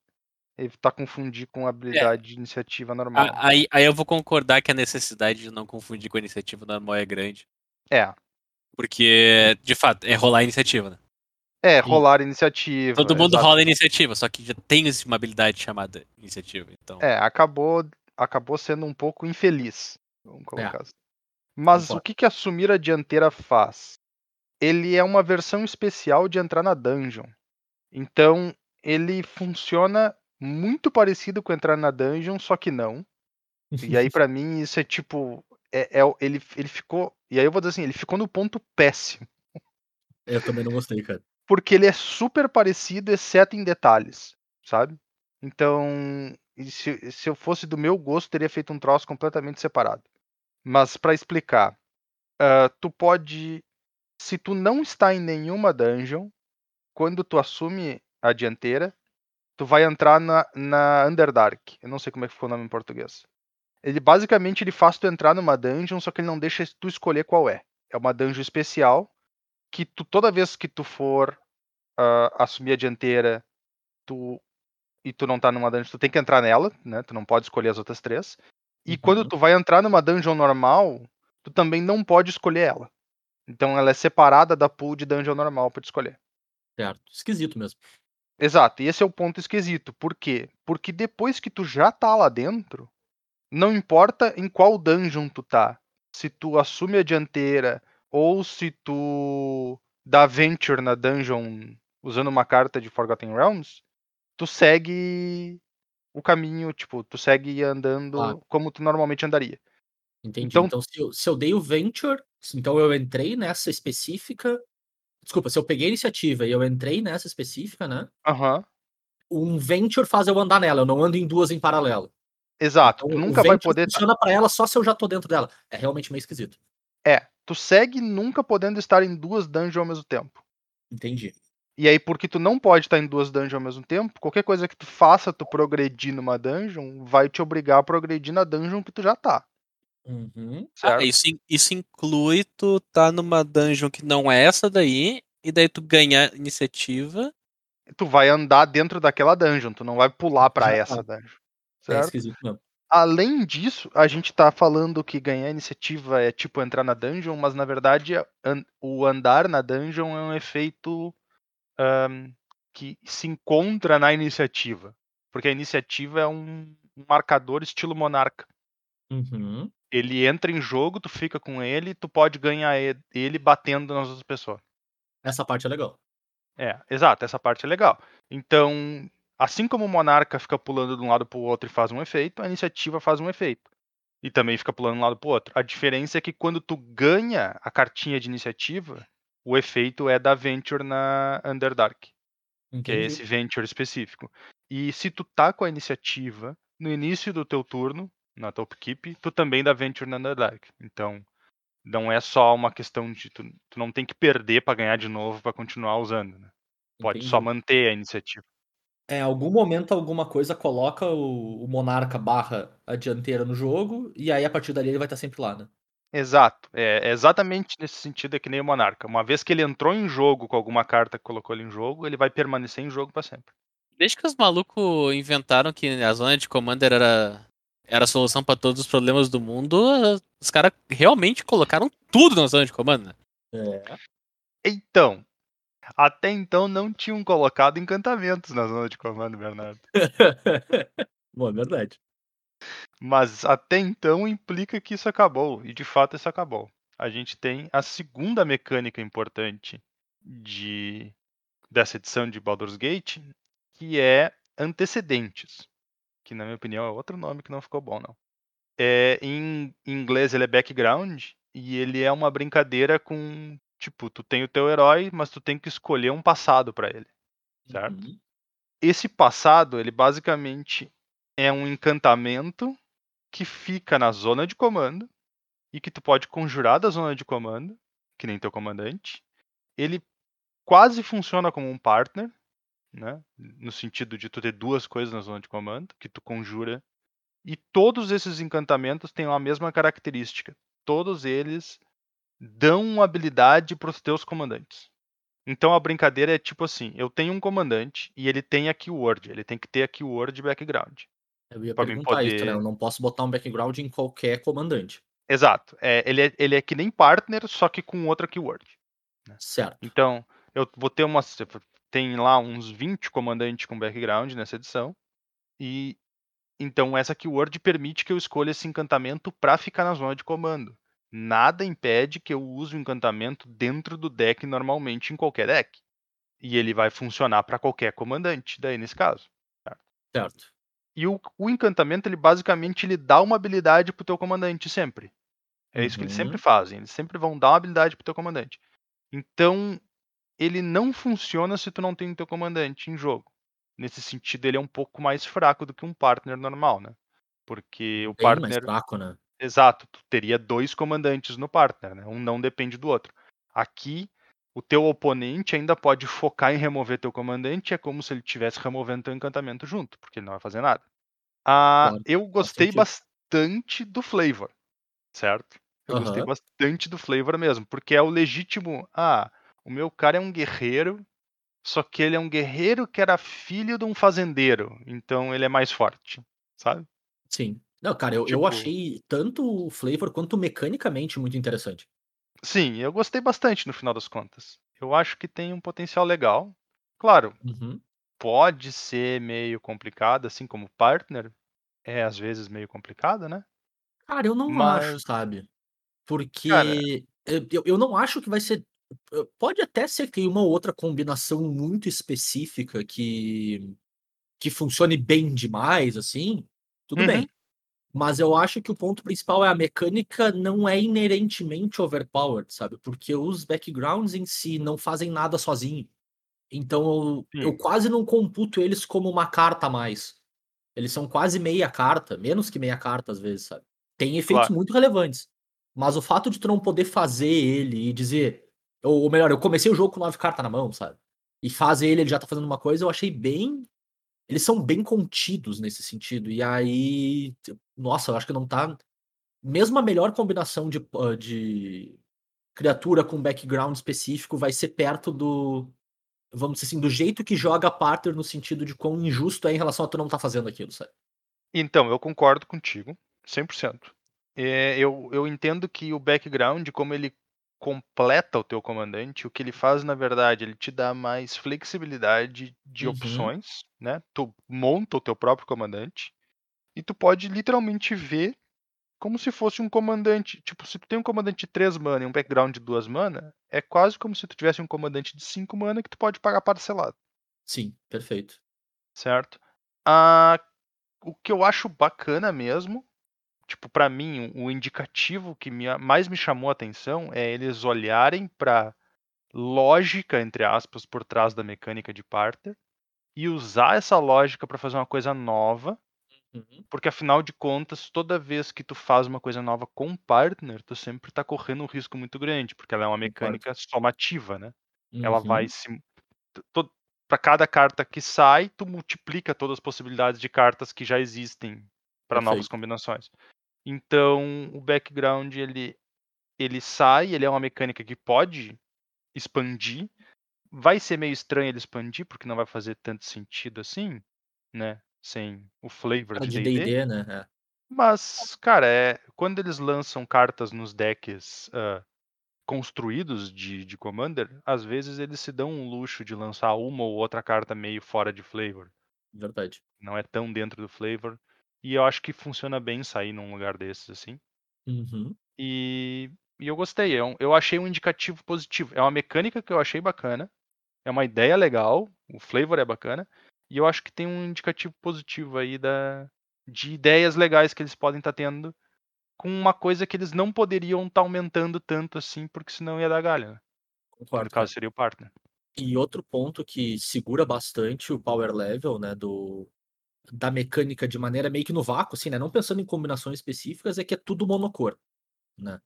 S4: evitar confundir com habilidade de iniciativa normal.
S3: Aí, aí eu vou concordar que a necessidade de não confundir com a iniciativa normal é grande.
S4: É,
S3: Porque, de fato, é rolar a iniciativa, né?
S4: É,
S2: Sim.
S4: rolar iniciativa.
S3: Todo mundo
S4: exato.
S3: rola iniciativa, só que já tem uma habilidade chamada iniciativa. Então,
S4: É, acabou, acabou sendo um pouco infeliz. Vamos colocar
S2: É.
S4: assim. Mas o que, que assumir a dianteira faz? Ele é uma versão especial de entrar na dungeon. Então, ele funciona muito parecido com entrar na dungeon, só que não. E aí, pra mim, isso é tipo. É, é ele, ele ficou. E aí eu vou dizer assim, ele ficou no ponto péssimo.
S2: Eu também não gostei, cara.
S4: Porque ele é super parecido, exceto em detalhes, sabe? Então, se, se eu fosse do meu gosto, teria feito um troço completamente separado. Mas pra explicar, ah, tu pode, se tu não está em nenhuma dungeon, quando tu assume a dianteira, tu vai entrar na, na Underdark. Eu não sei como é que ficou o nome em português. Ele basicamente ele faz tu entrar numa dungeon, só que ele não deixa tu escolher qual é. É uma dungeon especial que tu toda vez que tu for ah, assumir a dianteira, tu e tu não tá numa dungeon, tu tem que entrar nela, né? Tu não pode escolher as outras três. E
S2: Uhum.
S4: quando tu vai entrar numa dungeon normal, tu também não pode escolher ela. Então ela é separada da pool de dungeon normal pra te escolher.
S2: Certo. Esquisito mesmo.
S4: Exato, e esse é o ponto esquisito. Por quê? Porque depois que tu já tá lá dentro, não importa em qual dungeon tu tá, se tu assume a dianteira ou se tu dá venture na dungeon usando uma carta de Forgotten Realms, tu segue o caminho, tipo, tu segue andando
S2: Claro.
S4: como tu normalmente andaria.
S2: Entendi.
S4: Então-
S2: Então, se, eu, se eu dei o Venture, então eu entrei nessa específica. Desculpa, se eu peguei a iniciativa e eu entrei nessa específica, né?
S4: Aham.
S2: Um Venture faz eu andar nela, eu não ando em duas em paralelo.
S4: Exato,
S2: Então,
S4: tu nunca vai poder
S2: funciona pra ela só se eu já tô dentro dela. É realmente meio esquisito.
S4: É, tu segue nunca podendo estar em duas dungeons ao mesmo tempo.
S2: Entendi.
S4: E aí, porque tu não pode estar em duas dungeons ao mesmo tempo, qualquer coisa que tu faça tu progredir numa dungeon vai te obrigar a progredir na dungeon que tu já tá.
S2: Uhum.
S3: Ah, isso, isso inclui tu tá numa dungeon que não é essa daí, e daí tu ganhar iniciativa.
S4: Tu vai andar dentro daquela dungeon, tu não vai pular pra
S2: Já
S4: essa
S2: tá.
S4: dungeon.
S2: É
S4: Certo?
S2: esquisito mesmo.
S4: Além disso, a gente tá falando que ganhar iniciativa é tipo entrar na dungeon, mas na verdade an- o andar na dungeon é um efeito ahn, que se encontra na iniciativa. Porque a iniciativa é um um marcador estilo monarca.
S2: Uhum.
S4: Ele entra em jogo, tu fica com ele, tu pode ganhar ele batendo nas outras pessoas.
S2: Essa parte é legal.
S4: É, exato, essa parte é legal. Então, assim como o monarca fica pulando de um lado pro outro e faz um efeito, a iniciativa faz um efeito. E também fica pulando de um lado pro outro. A diferença é que quando tu ganha a cartinha de iniciativa, o efeito é da Venture na Underdark, que é
S2: Entendi.
S4: esse Venture específico. E se tu tá com a iniciativa, no início do teu turno, na tua upkeep, tu também dá Venture na Underdark. Então, não é só uma questão de tu, tu não tem que perder pra ganhar de novo pra continuar usando, né? Pode só
S2: Entendi.
S4: manter a iniciativa.
S2: É, em algum momento alguma coisa coloca o, o monarca barra a dianteira no jogo, e aí a partir dali ele vai estar sempre lá, né?
S4: Exato. É, é exatamente nesse sentido é que nem o Monarca. Uma vez que ele entrou em jogo com alguma carta que colocou ele em jogo, ele vai permanecer em jogo pra sempre.
S3: Desde que os malucos inventaram que a zona de Commander era, era a solução pra todos os problemas do mundo, os caras realmente colocaram tudo na zona de Commander.
S2: É.
S4: Então, até então não tinham colocado encantamentos na zona de comando, Bernardo.
S2: Bom, é verdade.
S4: Mas até então implica que isso acabou, e de fato isso acabou. A gente tem a segunda mecânica importante de dessa edição de Baldur's Gate, que é antecedentes, que na minha opinião é outro nome que não ficou bom não. É, em inglês ele é background e ele é uma brincadeira com tipo, tu tem o teu herói, mas tu tem que escolher um passado para ele, certo?
S2: Uhum.
S4: esse passado, ele basicamente é um encantamento que fica na zona de comando e que tu pode conjurar da zona de comando, que nem teu comandante. Ele quase funciona como um partner, né? No sentido de tu ter duas coisas na zona de comando, que tu conjura. E todos esses encantamentos têm a mesma característica. Todos eles dão uma habilidade para os teus comandantes. Então a brincadeira é tipo assim: eu tenho um comandante e ele tem a keyword, ele tem que ter a keyword background.
S2: Eu ia perguntar isso, né?
S4: poder-
S2: Eu não posso botar um background em qualquer comandante.
S4: Exato. É, ele, é, ele é que nem partner, só que com outra keyword.
S2: Certo.
S4: Então, eu vou ter uma. Tem lá uns 20 comandantes com background nessa edição. E então essa keyword permite que eu escolha esse encantamento para ficar na zona de comando. Nada impede que eu use o encantamento dentro do deck normalmente em qualquer deck. E ele vai funcionar para qualquer comandante, daí nesse caso.
S2: Certo.
S4: E o, o encantamento, ele basicamente ele dá uma habilidade pro teu comandante sempre. É isso que eles
S2: Uhum.
S4: sempre fazem. Eles sempre vão dar uma habilidade pro teu comandante. Então, ele não funciona se tu não tem o teu comandante em jogo. Nesse sentido, ele é um pouco mais fraco do que um partner normal, né? Porque o
S2: Bem mais
S4: partner.
S2: fraco, né?
S4: Exato, tu teria dois comandantes no partner, né? Um não depende do outro. Aqui, o teu oponente ainda pode focar em remover teu comandante, é como se ele estivesse removendo teu encantamento junto, porque ele não vai fazer nada. Ah,
S2: Claro,
S4: eu gostei bastante do flavor, certo? Eu gostei
S2: Aham.
S4: bastante do flavor mesmo, porque é o legítimo. Ah, o meu cara é um guerreiro, só que ele é um guerreiro que era filho de um fazendeiro, então ele é mais forte, sabe?
S2: Sim. Não, cara, eu, eu
S4: Tipo-
S2: achei tanto o flavor quanto mecanicamente muito interessante.
S4: Sim, eu gostei bastante no final das contas. Eu acho que tem um potencial legal. Claro,
S2: Uhum.
S4: pode ser meio complicado, assim como partner é às vezes meio complicado, né?
S2: Cara, eu não
S4: Mas-
S2: acho, sabe? Porque
S4: Cara-
S2: eu, eu- eu não acho que vai ser. Pode até ser que tenha uma outra combinação muito específica que, que funcione bem demais, assim. Tudo
S4: Uhum.
S2: bem. Mas eu acho que o ponto principal é a mecânica não é inerentemente overpowered, sabe? Porque os backgrounds em si não fazem nada sozinho. Então eu, eu quase não computo eles como uma carta a mais. Eles são quase meia carta, menos que meia carta às vezes, sabe? Tem efeitos
S4: Claro.
S2: muito relevantes. Mas o fato de tu não poder fazer ele e dizer. Ou, ou melhor, eu comecei o jogo com nove cartas na mão, sabe? E fazer ele, ele já tá fazendo uma coisa, eu achei bem. Eles são bem contidos nesse sentido. E aí. Nossa, eu acho que não tá. Mesmo a melhor combinação de, ah, de criatura com background específico vai ser perto do. Vamos dizer assim, do jeito que joga a partner no sentido de quão injusto é em relação a tu não tá fazendo aquilo, sabe?
S4: Então, eu concordo contigo, 100%. É, eu, eu entendo que o background, como ele completa o teu comandante, o que ele faz, na verdade, ele te dá mais flexibilidade de
S2: Uhum.
S4: opções, né? Tu monta o teu próprio comandante e tu pode literalmente ver como se fosse um comandante. Tipo, se tu tem um comandante de 3 mana e um background de 2 mana, é quase como se tu tivesse um comandante de 5 mana que tu pode pagar parcelado
S2: Sim, perfeito.
S4: certo? Ah, o que eu acho bacana mesmo, tipo, pra mim, o indicativo que me- mais me chamou a atenção é eles olharem pra lógica, entre aspas, por trás da mecânica de Partner e usar essa lógica pra fazer uma coisa nova
S2: Uhum.
S4: Porque afinal de contas, toda vez que tu faz uma coisa nova com um partner, tu sempre tá correndo um risco muito grande, porque ela é uma mecânica somativa, né? Ela vai
S2: Uhum.
S4: se. Para cada carta que sai, tu multiplica todas as possibilidades de cartas que já existem para novas combinações. Então, o background ele ele sai, ele é uma mecânica que pode expandir. Vai ser meio estranho ele expandir, porque não vai fazer tanto sentido assim, né? Sem o flavor de D&D.
S2: Né? É.
S4: Mas, cara, é quando eles lançam cartas nos decks ah, construídos de, de Commander, às vezes eles se dão um luxo de lançar uma ou outra carta meio fora de flavor.
S2: Verdade.
S4: Não é tão dentro do flavor. E eu acho que funciona bem sair num lugar desses, assim.
S2: Uhum.
S4: E, e eu gostei. é um- eu achei um indicativo positivo. É uma mecânica que eu achei bacana. É uma ideia legal. O flavor é bacana. E eu acho que tem um indicativo positivo aí da, de ideias legais que eles podem estar tendo com uma coisa que eles não poderiam estar aumentando tanto assim, porque senão ia dar galho. Né? No
S2: Concordo, cara.
S4: caso seria o partner.
S2: E outro ponto que segura bastante o power level, né, do da mecânica de maneira meio que no vácuo, assim, né, não pensando em combinações específicas, é que é tudo monocor, né?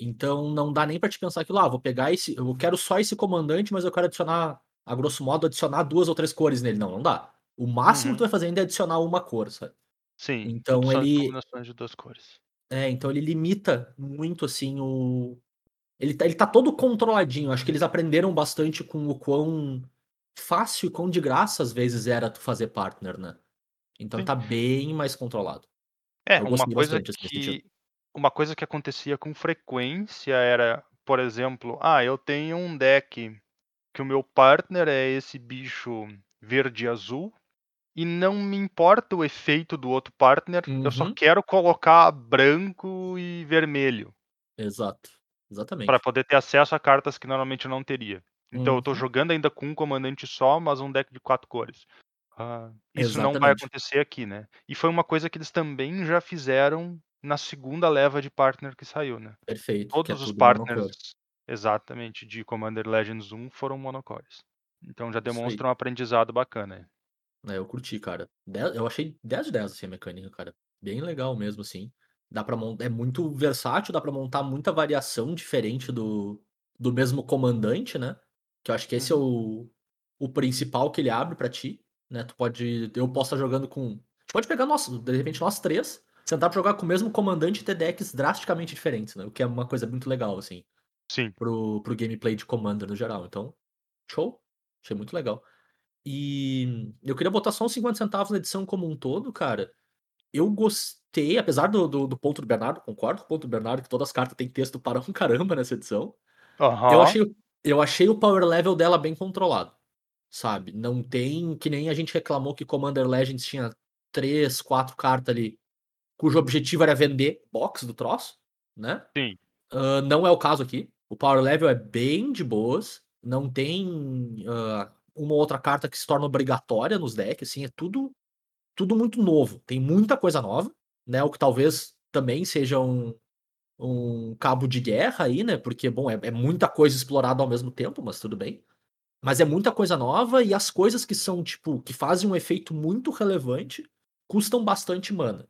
S2: Então não dá nem pra te pensar que lá, ah, vou pegar esse, eu quero só esse comandante, mas eu quero adicionar, a grosso modo, adicionar duas ou três cores nele. Não, não dá. O máximo
S4: Uhum.
S2: que tu vai fazer ainda é adicionar uma cor, sabe?
S4: Sim,
S2: Então ele-
S4: combinações de duas cores.
S2: É, então ele limita muito assim o. Ele tá, ele tá todo controladinho. Acho que eles aprenderam bastante com o quão fácil e quão de graça às vezes era tu fazer partner, né? Então
S4: Sim.
S2: tá bem mais controlado.
S4: É, uma coisa
S2: assim,
S4: que uma coisa que acontecia com frequência era, por exemplo, ah, eu tenho um deck que o meu partner é esse bicho verde e azul e não me importa o efeito do outro partner, eu só
S2: Uhum.
S4: quero colocar branco e vermelho
S2: Exato. Exatamente.
S4: para poder ter acesso a cartas que normalmente eu não teria. Então eu tô
S2: Uhum.
S4: jogando ainda com um comandante só, mas um deck de quatro cores. Ah, isso não vai
S2: Exatamente.
S4: acontecer aqui, né? E foi uma coisa que eles também já fizeram na segunda leva de partner que saiu, né?
S2: Perfeito. é
S4: Todos os
S2: tudo
S4: partners, exatamente, de Commander Legends 1 foram monocores. Então já demonstra um aprendizado bacana.
S2: É, eu curti, cara. Eu achei 10 de 10 assim, a mecânica, cara. Bem legal mesmo, assim. Dá pra montar. É muito versátil, dá pra montar muita variação diferente do, do mesmo comandante, né? Que eu acho que esse é o, o principal que ele abre pra ti, né? Tu pode. Eu posso estar jogando com. Gente pode pegar nós, de repente, nós três, sentar pra jogar com o mesmo comandante e ter decks drasticamente diferentes, né? O que é uma coisa muito legal, assim
S4: Sim.
S2: pro, pro gameplay de Commander no geral. Então, show. Achei muito legal. E eu queria botar só uns 50 centavos na edição como um todo, cara. Eu gostei, apesar do, do, do ponto do Bernardo, concordo com o ponto do Bernardo, que todas as cartas têm texto para um caramba nessa edição. Eu
S4: Aham.
S2: achei, eu achei o power level dela bem controlado, sabe? Não tem, que nem a gente reclamou que Commander Legends tinha três, quatro cartas ali, cujo objetivo era vender box do troço, né?
S4: Sim.
S2: Ah, não é o caso aqui. O power level é bem de boas. Não tem ah, uma ou outra carta que se torna obrigatória nos decks. Assim, é tudo, tudo muito novo. Tem muita coisa nova, né? O que talvez também seja um, um cabo de guerra aí, né? Porque, bom, é, é muita coisa explorada ao mesmo tempo, mas tudo bem. Mas é muita coisa nova e as coisas que são, tipo, que fazem um efeito muito relevante custam bastante mana,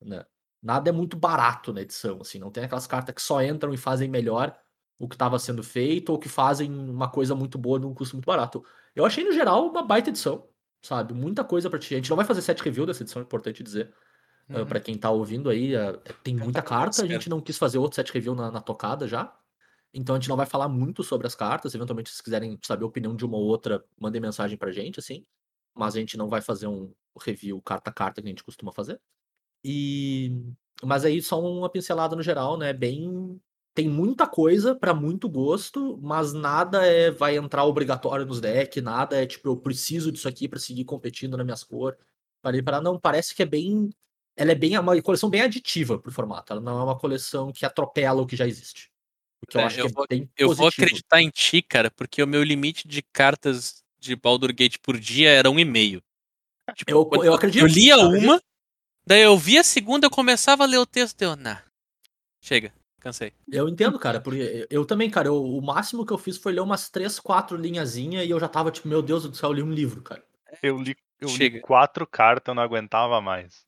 S2: né? Nada é muito barato na edição, assim, não tem aquelas cartas que só entram e fazem melhor o que estava sendo feito ou que fazem uma coisa muito boa num custo muito barato. Eu achei, no geral, uma baita edição, sabe? Muita coisa pra ti. A gente não vai fazer set review dessa edição, é importante dizer. Ah,
S4: Uhum.
S2: Pra quem tá ouvindo aí, ah, tem muita carta, a gente não quis fazer outro set review na, na tocada já. Então a gente não vai falar muito sobre as cartas. Eventualmente, se quiserem saber a opinião de uma ou outra, mandem mensagem pra gente, assim. Mas a gente não vai fazer um review carta a carta que a gente costuma fazer. E. Mas aí só uma pincelada no geral, né? Bem. Tem muita coisa pra muito gosto, mas nada é vai entrar obrigatório nos decks, nada é tipo, eu preciso disso aqui pra seguir competindo nas minhas cores. Parei para não, parece que é bem. Ela é bem é uma coleção bem aditiva pro formato. Ela não é uma coleção que atropela o que já existe. O que eu
S3: É,
S2: acho
S3: eu
S2: que
S3: vou-
S2: é bem
S3: Eu vou
S2: positivo.
S3: acreditar em ti, cara, porque o meu limite de cartas de Baldur Gate por dia era um e meio. Tipo,
S2: Eu- eu acredito,
S3: Eu lia uma, daí eu via a segunda, eu começava a ler o texto, eu, nah, chega, cansei.
S2: Eu entendo, cara, porque eu também, cara, eu- o máximo que eu fiz foi ler umas três, quatro linhazinhas e eu já tava tipo, meu Deus do céu, eu li um livro, cara.
S4: Eu li, eu li quatro cartas, eu não aguentava mais.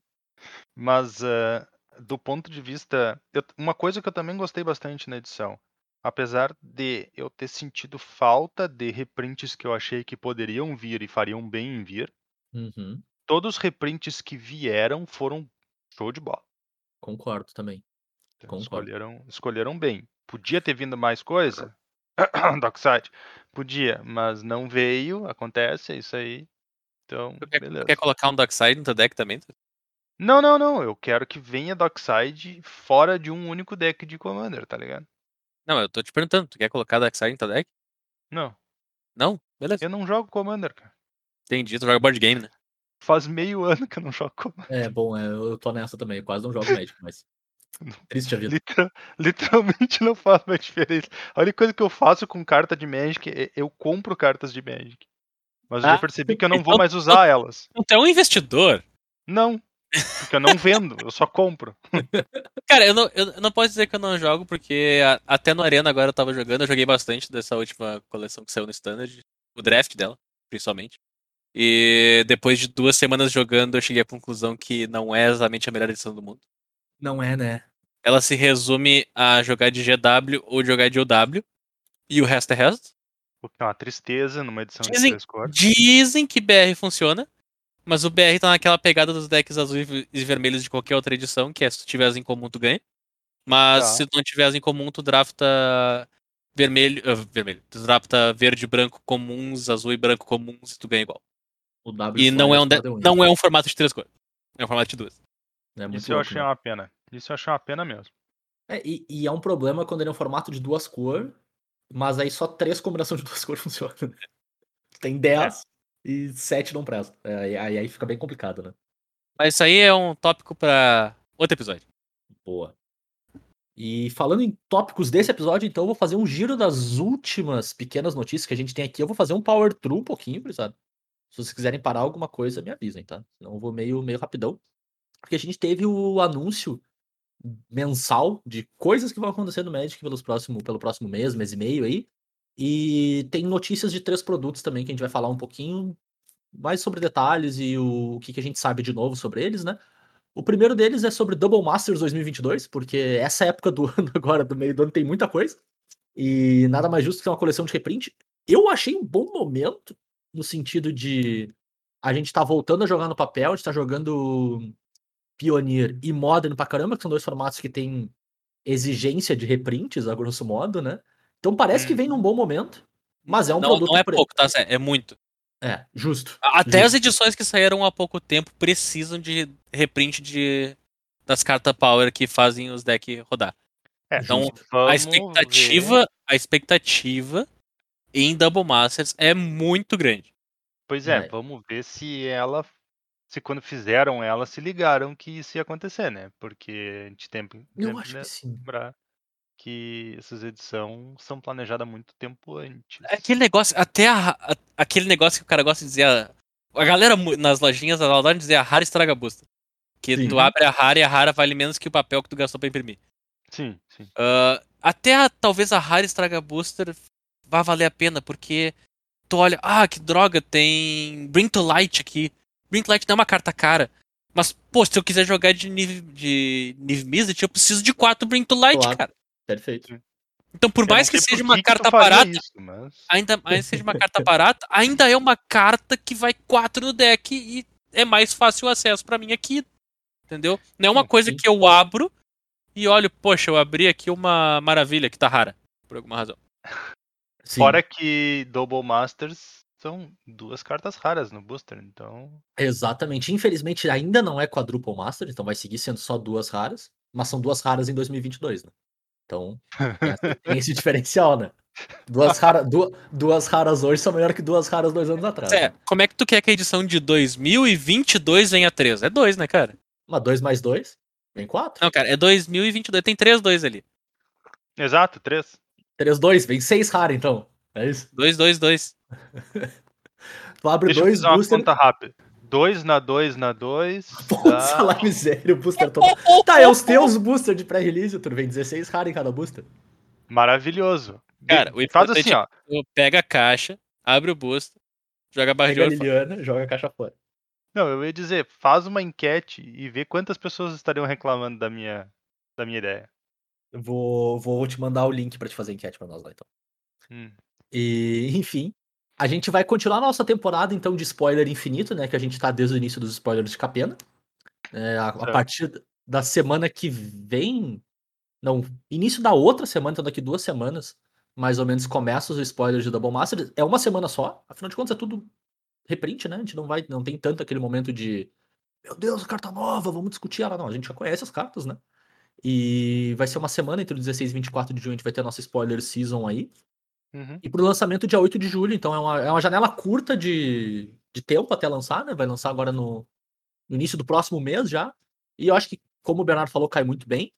S4: Mas eh, do ponto de vista. eu- uma coisa que eu também gostei bastante na edição. Apesar de eu ter sentido falta de reprints que eu achei que poderiam vir e fariam bem em vir,
S2: Uhum,
S4: todos os reprints que vieram foram show de bola.
S2: concordo também. Concordo.
S4: Escolheram, escolheram bem. Podia ter vindo mais coisa? Dockside. Podia, mas não veio, acontece, é isso aí. Então,
S3: quer,
S4: beleza.
S3: quer colocar um Darkseid no teu deck também?
S4: Não, não, não. Eu quero que venha Dockside fora de um único deck de Commander, tá ligado?
S3: Não, eu tô te perguntando, tu quer colocar Darkseid no teu deck?
S4: Não,
S3: Não? Beleza.
S4: eu não jogo Commander, cara.
S3: Entendi, tu joga board game, né?
S4: Faz meio ano que eu não jogo Commander.
S2: É, bom, é, eu tô nessa também. Eu quase não jogo Magic, mas. Triste a vida.
S4: Literal- literalmente não faz mais diferença. A única coisa que eu faço com carta de Magic é eu compro cartas de Magic. Mas eu
S3: Ah,
S4: já percebi que eu não vou
S3: então-
S4: mais usar elas.
S3: Tu é um investidor.
S4: Não. Porque eu não vendo, eu só compro.
S3: Cara, eu não, eu não posso dizer que eu não jogo, porque a- até no Arena agora eu tava jogando, eu joguei bastante dessa última coleção que saiu no Standard, o draft dela, principalmente. E depois de duas semanas jogando, eu cheguei à conclusão que não é exatamente a melhor edição do mundo.
S2: Não é, né?
S3: Ela se resume a jogar de GW ou jogar de OW, e o resto é resto.
S4: O que é uma tristeza numa edição
S3: Dizem-
S4: de três cores.
S3: Dizem que BR funciona, mas o BR tá naquela pegada dos decks azuis e vermelhos de qualquer outra edição, que é se tu tiver as em comum, tu ganha. Mas
S4: Tá.
S3: se tu não tiver as em comum, tu drafta vermelho. ah, vermelho. Tu drafta verde, branco comuns, azul e branco comuns e tu ganha igual.
S2: O W
S3: E não é, um de-
S2: Fire
S3: não é um formato de três cores. É um formato de duas.
S2: É muito
S4: Isso eu
S2: louco,
S4: achei
S2: né?
S4: uma pena. Isso eu achei uma pena mesmo.
S2: É, e, e é um problema quando ele é um formato de duas cores, mas aí só três combinações de duas cores funcionam. né? Tem 10 e 7 não prestam. É, aí, aí, aí fica bem complicado, né?
S3: Mas isso aí é um tópico pra outro episódio.
S2: Boa. E falando em tópicos desse episódio, então eu vou fazer um giro das últimas pequenas notícias que a gente tem aqui. Eu vou fazer um power through um pouquinho, sabe? Se vocês quiserem parar alguma coisa, me avisem, tá? Senão eu vou meio, meio rapidão. Porque a gente teve o anúncio mensal de coisas que vão acontecer no Magic pelos próximo, pelo próximo mês, mês e meio aí. E tem notícias de três produtos também que a gente vai falar um pouquinho mais sobre detalhes e o, o que, que a gente sabe de novo sobre eles, né? O primeiro deles é sobre Double Masters 2022, porque essa época do ano agora, do meio do ano, tem muita coisa. E nada mais justo que uma coleção de reprint. Eu achei um bom momento, no sentido de a gente tá voltando a jogar no papel, a gente tá jogando Pioneer e Modern pra caramba, que são dois formatos que têm exigência de reprints, a grosso modo, né? Então parece que vem num bom momento, mas é um
S3: não,
S2: produto...
S3: não é
S2: pre-
S3: pouco, tá? É muito.
S2: É, justo.
S3: Até
S2: Justo.
S3: as edições que saíram há pouco tempo precisam de reprint de, das cartas Power que fazem os decks rodar.
S4: É,
S3: Então, a
S4: ver.
S3: expectativa, a expectativa em Double Masters é muito grande.
S4: Pois é,
S2: É.
S4: vamos ver se ela. Se quando fizeram ela, se ligaram que isso ia acontecer, né? Porque a gente tem que
S2: Eu acho que sim.
S4: lembrar que essas edições são planejadas há muito tempo antes.
S3: É Aquele negócio, até a- a- aquele negócio que o cara gosta de dizer. A, a galera nas lojinhas ela adora dizer a rara estraga busta. Que
S2: Sim.
S3: tu abre a rara e a rara vale menos que o papel que tu gastou pra imprimir.
S4: Sim, sim.
S3: Ah, até a- talvez a rara estraga booster vá valer a pena, porque tu olha, ah, que droga, tem Bring to Light aqui. Bring to Light não é uma carta cara. Mas, pô, se eu quiser jogar de Niv, de Niv Mizzet, eu preciso de quatro Bring to Light,
S2: Claro.
S3: cara.
S2: Perfeito.
S3: Então, por mais que seja uma
S4: que
S3: carta barata,
S4: Isso, mas...
S3: ainda mais seja uma carta barata, ainda é uma carta que vai quatro no deck e é mais fácil o acesso pra mim aqui. Entendeu? Não é uma coisa que eu abro e olho, poxa, eu abri aqui uma maravilha que tá rara, por alguma razão.
S2: Sim.
S4: Fora que Double Masters são duas cartas raras no booster, então.
S2: Exatamente. Infelizmente ainda não é Quadruple Master, então vai seguir sendo só duas raras, mas são duas raras em 2022, né? Então, tem esse- tem esse diferencial, né? Duas, rara, du- duas raras hoje são melhor que duas raras dois anos atrás.
S3: É, como é que tu quer que a edição de 2022 venha 3? É 2, né, cara?
S2: Uma 2 mais 2, vem 4.
S3: Não, cara, é 2022, tem 3 2 ali.
S4: Exato, três.
S2: 3, 2, vem 6 raras então. É isso.
S3: 2 2 2.
S2: Tu abre
S4: Deixa eu
S2: dois
S4: fazer uma
S2: booster.
S4: conta rápida. 2 na 2 na 2.
S2: Putz, lá miséria, o booster todo. Tá, é os teus booster de pré-release, tu vem 16 raras em cada booster.
S4: Maravilhoso.
S3: Cara, o
S4: Faz assim, ó.
S3: Tu pega a caixa, abre o booster, joga a
S2: Pega a
S3: barrilha fora.
S2: Liliana, joga a caixa fora.
S4: Não, eu ia dizer, faz uma enquete e vê quantas pessoas estariam reclamando da minha, da minha ideia.
S2: Eu vou, vou te mandar o link pra te fazer enquete pra nós lá, então.
S4: Hum.
S2: E, enfim, a gente vai continuar a nossa temporada, então, de spoiler infinito, né? Que a gente tá desde o início dos spoilers de Capena. É, a, a partir da semana que vem. Não, início da outra semana, então daqui duas semanas, mais ou menos, começa os spoilers de Double Master. É uma semana só, afinal de contas, é tudo reprint, né? A gente não vai, não tem tanto aquele momento de. Meu Deus, carta nova, vamos discutir ela. Não, a gente já conhece as cartas, né? E vai ser uma semana entre o 16 e 24 de junho, a gente vai ter a nossa spoiler season aí.
S4: Uhum.
S2: E pro lançamento dia 8 de julho, então é uma, é uma janela curta de, de tempo até lançar, né? Vai lançar agora no, no início do próximo mês já. E eu acho que, como o Bernardo falou, cai muito bem.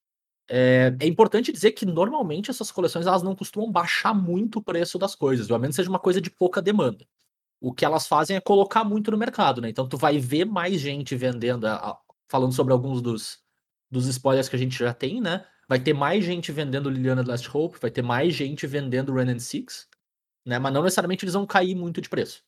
S2: É, é importante dizer que normalmente essas coleções elas não costumam baixar muito o preço das coisas, ou a menos seja uma coisa de pouca demanda. O que elas fazem é colocar muito no mercado, né? Então tu vai ver mais gente vendendo, falando sobre alguns dos, dos spoilers que a gente já tem, né? Vai ter mais gente vendendo Liliana Last Hope, vai ter mais gente vendendo Ren and Six, né? Mas não necessariamente eles vão cair muito de preço.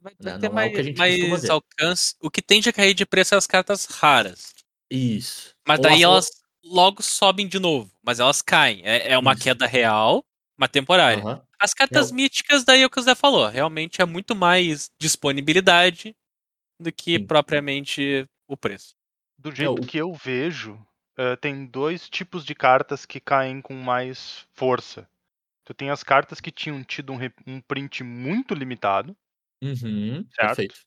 S3: Vai
S2: Né,
S3: ter
S2: não é o
S3: mais,
S2: que a gente costuma
S3: mais
S2: ver.
S3: alcance. O que tende a cair de preço é as cartas raras.
S2: Isso.
S3: Mas
S2: Ou
S3: daí
S2: as-
S3: elas logo sobem de novo. Mas elas caem. É, é uma
S2: Isso.
S3: queda real, uma temporária.
S2: Aham.
S3: As cartas
S2: É
S3: míticas, daí é o que o Zé falou. Realmente é muito mais disponibilidade do que
S2: Sim.
S3: propriamente o preço.
S4: Do jeito
S2: o-
S4: que eu vejo, eh, tem dois tipos de cartas que caem com mais força. Tu tem as cartas que tinham tido um, um print muito limitado,
S2: Uhum,
S4: Certo.
S2: perfeito.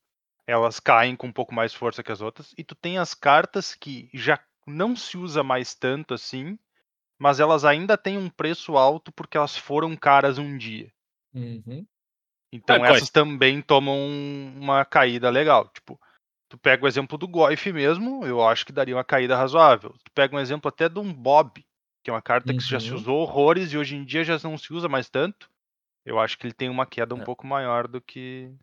S4: elas caem com um pouco mais força que as outras, e tu tem as cartas que já não se usa mais tanto assim, mas elas ainda têm um preço alto porque elas foram caras um dia.
S2: Uhum.
S4: Então
S3: Ah, Goif.
S4: essas também tomam uma caída legal. Tipo, tu pega o exemplo do Goif mesmo, eu acho que daria uma caída razoável. Tu pega um exemplo até de um Bob, que é uma carta que já se
S2: Uhum.
S4: usou horrores e hoje em dia já não se usa mais tanto. Eu acho que ele tem uma queda um
S2: É.
S4: pouco maior do que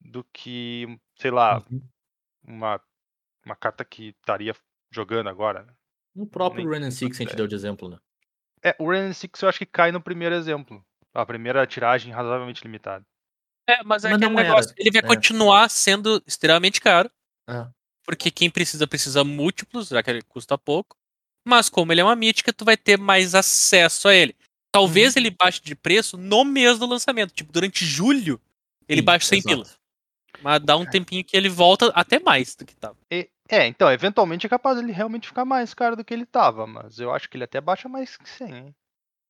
S4: do que, sei lá,
S2: Uhum.
S4: uma uma carta que estaria jogando agora. né?
S2: O próprio
S4: Nem-
S2: Ren Six a gente
S4: é.
S2: deu de exemplo, né?
S4: É, o Ren Six eu acho que cai no primeiro exemplo. A primeira tiragem razoavelmente limitada.
S3: É, mas é
S2: Mas
S3: aquele
S2: era.
S3: negócio. Ele vai
S2: É.
S3: continuar sendo extremamente caro.
S2: É.
S3: Porque quem precisa, precisa múltiplos, já que ele custa pouco. Mas como ele é uma mítica, tu vai ter mais acesso a ele. Talvez
S2: Uhum.
S3: ele baixe de preço no mês do lançamento. Tipo, durante julho, ele
S2: Sim,
S3: baixa 100
S2: exato.
S3: pila. Mas dá um tempinho que ele volta até mais do que tava.
S4: E- é, então, eventualmente é capaz dele realmente ficar mais caro do que ele tava, mas eu acho que ele até baixa mais que 100, hein?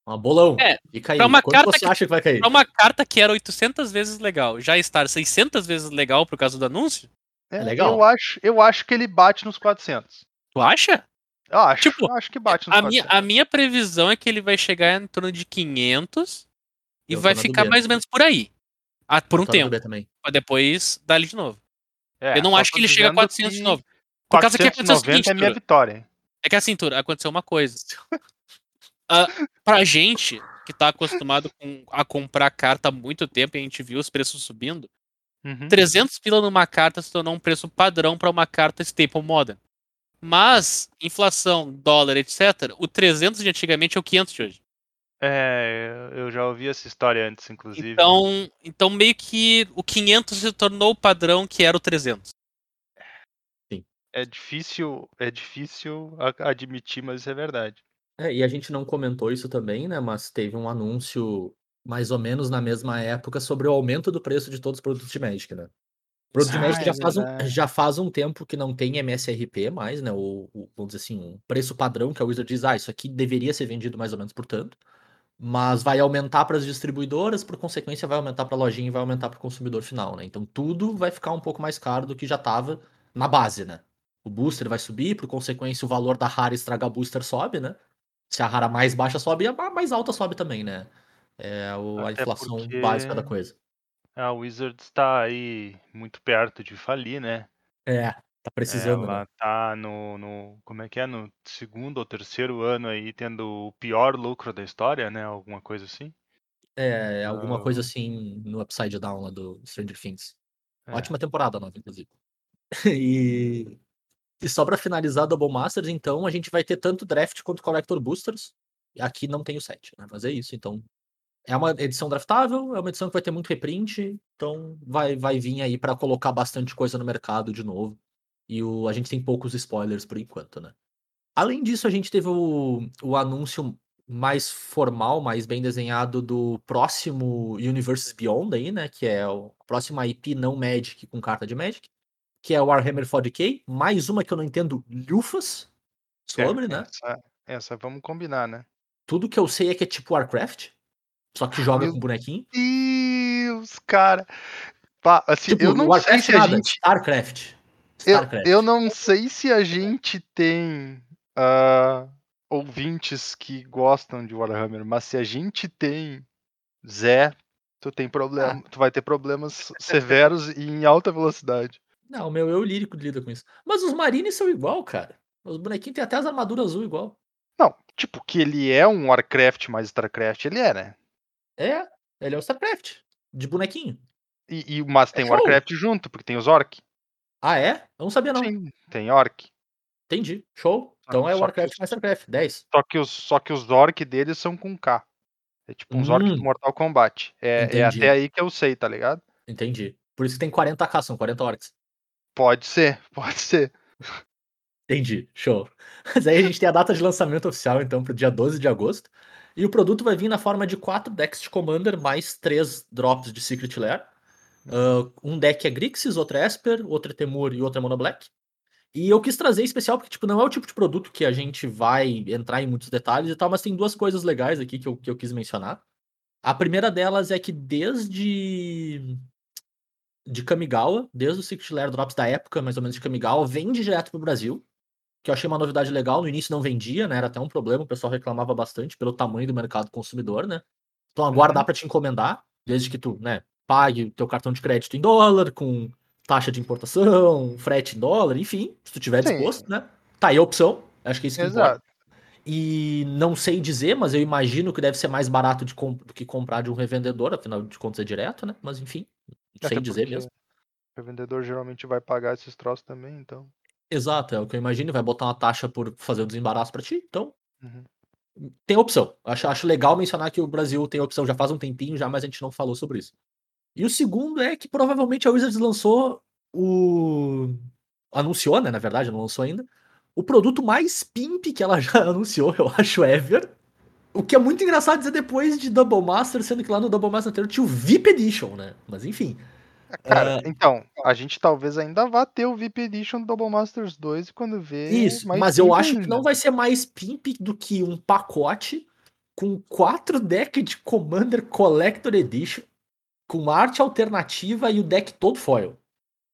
S2: Uma bolão.
S3: É,
S2: Fica aí.
S3: pra uma
S2: Quanto
S3: carta
S2: você
S3: que-
S2: acha que vai cair?
S3: Pra uma carta que era 800 vezes legal, já estar 600 vezes legal por causa do anúncio,
S4: É,
S2: legal.
S4: Eu acho, eu acho que ele bate nos 400.
S3: tu acha?
S4: Eu acho,
S3: Tipo,
S4: eu acho que bate nos
S3: A minha,
S4: 400.
S3: a minha previsão é que ele vai chegar em torno de 500 e
S2: Eu tô
S3: vai ficar mais ou menos por aí. Ah, por um
S2: Eu na do
S3: tempo. Pra depois dar ele de novo.
S4: É,
S3: eu não acho que ele chega a
S4: dizendo
S3: 400 de novo. Por causa que aconteceu o
S4: 490
S3: seguinte,
S4: é minha vitória.
S3: É que assim, Tura, aconteceu uma coisa. Ah, pra gente que tá acostumado com- a comprar carta há muito tempo e a gente viu os preços subindo,
S4: Uhum.
S3: 300 pila numa carta se tornou um preço padrão pra uma carta Staple Modern. Mas, inflação, dólar, etc., o 300 de antigamente é o 500 de hoje.
S4: É, eu já ouvi essa história antes, inclusive.
S3: Então, então meio que o 500 se tornou o padrão que era o 300.
S4: É difícil, é difícil admitir, mas isso é verdade.
S2: É, e a gente não comentou isso também, né? Mas teve um anúncio mais ou menos na mesma época sobre o aumento do preço de todos os produtos de Magic, né? O produto de
S4: Ah,
S2: Magic
S4: é
S2: já, faz um, já faz um tempo que não tem MSRP mais, né? O, o- vamos dizer assim, um preço padrão que a Wizard diz, ah, isso aqui deveria ser vendido mais ou menos por tanto. Mas vai aumentar para as distribuidoras, por consequência, vai aumentar para a lojinha e vai aumentar para o consumidor final, né? Então tudo vai ficar um pouco mais caro do que já estava na base, né? O booster vai subir, por consequência, o valor da rara estragar booster sobe, né? Se a rara mais baixa sobe, a mais alta sobe também, né? É o- a inflação
S4: porque-
S2: básica da coisa.
S4: A Wizards está aí muito perto de falir, né?
S2: É, tá precisando,
S4: Ela
S2: né?
S4: tá no, no. Como é que é? No segundo ou terceiro ano aí, tendo o pior lucro da história, né? Alguma coisa assim.
S2: É, alguma
S4: Ah.
S2: coisa assim no Upside Down lá do Stranger Things.
S4: É.
S2: Ótima temporada nova, inclusive. e, e só pra finalizar Double Masters, então, a gente vai ter tanto draft quanto Collector Boosters. Aqui não tem o set, né? Mas é isso, então. É uma edição draftável, é uma edição que vai ter muito reprint, então vai, vai vir aí pra colocar bastante coisa no mercado de novo. E o, a gente tem poucos spoilers por enquanto, né? Além disso, a gente teve o, o anúncio mais formal, mais bem desenhado do próximo Universes Beyond aí, né? Que é o a próxima IP não Magic com carta de Magic. Que é o Warhammer 40k. Mais uma que eu não entendo lufas sobre,
S4: É,
S2: né?
S4: Essa, essa vamos combinar, né?
S2: Tudo que eu sei é que é tipo Warcraft. Só que joga
S4: Meu
S2: com bonequinho.
S4: Deus, cara. Pá, assim,
S2: Tipo,
S4: eu não sei
S2: Warcraft
S4: se a gente.
S2: StarCraft.
S4: Eu,
S2: StarCraft.
S4: eu não sei se a gente tem ah, ouvintes que gostam de Warhammer, mas se a gente tem, Zé, tu tem problema, tu vai ter problemas severos e em alta velocidade.
S2: Não, meu eu lírico lida com isso. Mas os Marines são igual, cara. Os bonequinhos têm até as armaduras azul igual.
S4: Não, tipo, que ele é um Warcraft mais StarCraft, ele é, né?
S2: É, ele é o StarCraft. De bonequinho.
S4: E, e- mas tem
S2: show.
S4: Warcraft junto, porque tem os Orc.
S2: Ah, é? Eu não sabia, não.
S4: Sim, tem Orc.
S2: Entendi. Show. Então
S4: Ah,
S2: é
S4: só que
S2: Warcraft
S4: os-
S2: mais StarCraft. 10.
S4: Só que os, só que os Orc deles são com K. É tipo uns Orc do
S2: Hum.
S4: Mortal Kombat. É, é até aí que eu sei, tá ligado?
S2: Entendi. Por isso que tem 40k, são 40 orcs.
S4: Pode ser, pode ser.
S2: Entendi. Show. Mas aí a gente tem a data de lançamento oficial, então, pro dia 12 de agosto. E o produto vai vir na forma de 4 decks de Commander, mais 3 drops de Secret Lair. Ah, um deck é Grixis, outro é Esper, outro é Temur e outro é Mono Black. E eu quis trazer em especial porque, tipo, não é o tipo de produto que a gente vai entrar em muitos detalhes e tal, mas tem duas coisas legais aqui que eu, que eu quis mencionar. A primeira delas é que desde de Kamigawa, desde o Secret Lair Drops da época, mais ou menos, de Kamigawa, vende direto pro Brasil. Que eu achei uma novidade legal. No início não vendia, né? Era até um problema, o pessoal reclamava bastante pelo tamanho do mercado consumidor, né? Então agora
S4: Uhum.
S2: dá pra te encomendar, desde que tu, né, pague o teu cartão de crédito em dólar, com taxa de importação, frete em dólar, enfim, se tu tiver
S4: Sim.
S2: disposto, né? Tá aí a opção. Acho que é isso que importa.
S4: Exato.
S2: E não sei dizer, mas eu imagino que deve ser mais barato de do que comprar de um revendedor, afinal de contas é direto, né? Mas enfim, não
S4: Até
S2: sei dizer mesmo.
S4: O vendedor geralmente vai pagar esses troços também, então.
S2: Exato, é o que eu imagino, vai botar uma taxa por fazer o desembaraço pra ti, então
S4: Uhum.
S2: tem opção. Acho, acho legal mencionar que o Brasil tem opção já faz um tempinho já, mas a gente não falou sobre isso. E o segundo é que provavelmente a Wizards lançou o. Anunciou, né? Na verdade, não lançou ainda. O produto mais pimp que ela já anunciou, eu acho, ever. O que é muito engraçado dizer depois de Double Master, sendo que lá no Double Master anterior tinha o VIP Edition, né? Mas enfim.
S4: Cara,
S2: Ah,
S4: então, a gente talvez ainda vá ter o VIP Edition do Double Masters 2 e quando vê.
S2: Isso, mas eu acho que
S4: ainda.
S2: não vai ser mais pimp do que um pacote com quatro decks de Commander Collector Edition, com arte alternativa e o deck todo foil.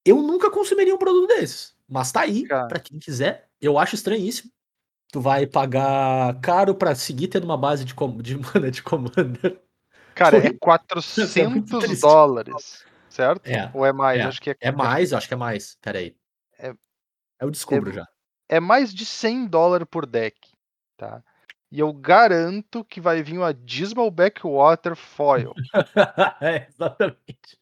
S2: Eu nunca consumiria um produto desses, mas tá aí, pra quem quiser. Eu acho estranhíssimo. Tu vai pagar caro pra seguir tendo uma base de, com- de mana de Commander.
S4: Cara, é
S2: Foi- é muito
S4: 400
S2: triste.
S4: dólares, certo?
S2: É,
S4: Ou é mais?
S2: é,
S4: Acho que é,
S2: É mais, acho que é mais. Pera aí.
S4: É-
S2: Eu descubro
S4: é-
S2: já.
S4: é mais de 100 dólares por deck, tá? E eu garanto que vai vir uma Dismal Backwater Foil.
S2: é, exatamente.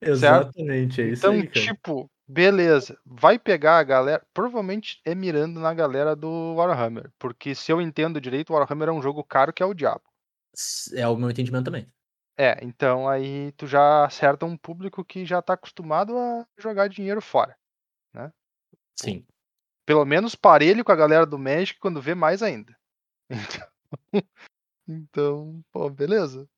S2: Exatamente, é isso
S4: então,
S2: aí,
S4: tipo, beleza. Vai pegar a galera. Provavelmente é mirando na galera do Warhammer. Porque se eu entendo direito, o Warhammer é um jogo caro que é o diabo.
S2: É o meu entendimento também.
S4: É, então aí tu já acerta um público que já tá acostumado a jogar dinheiro fora.
S2: Sim.
S4: Pelo menos parelho com a galera do Magic quando vê mais ainda. Então, então pô, beleza.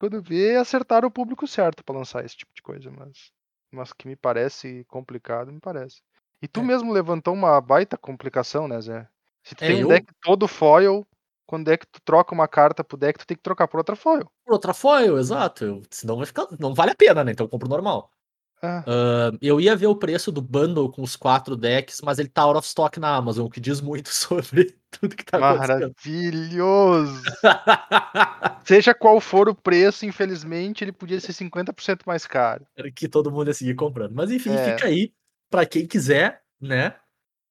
S4: Quando vê, acertaram o público certo pra lançar esse tipo de coisa, mas, mas que me parece complicado, me parece. E tu
S2: É.
S4: mesmo levantou uma baita complicação, né, Zé? Se tu
S2: É,
S4: tem um
S2: eu-
S4: deck todo foil, quando é que tu troca uma carta pro deck, tu tem que trocar por outra foil.
S2: Por outra foil, exato. Eu- senão vai ficar. Não vale a pena, né? Então eu compro normal.
S4: Ah,
S2: eu ia ver o preço do bundle com os quatro decks, mas ele tá out of stock na Amazon, o que diz muito sobre tudo que tá acontecendo.
S4: maravilhoso! Seja qual for o preço, infelizmente, ele podia ser 50% mais caro.
S2: que todo mundo ia seguir comprando. Mas enfim,
S4: É.
S2: fica aí pra quem quiser, né?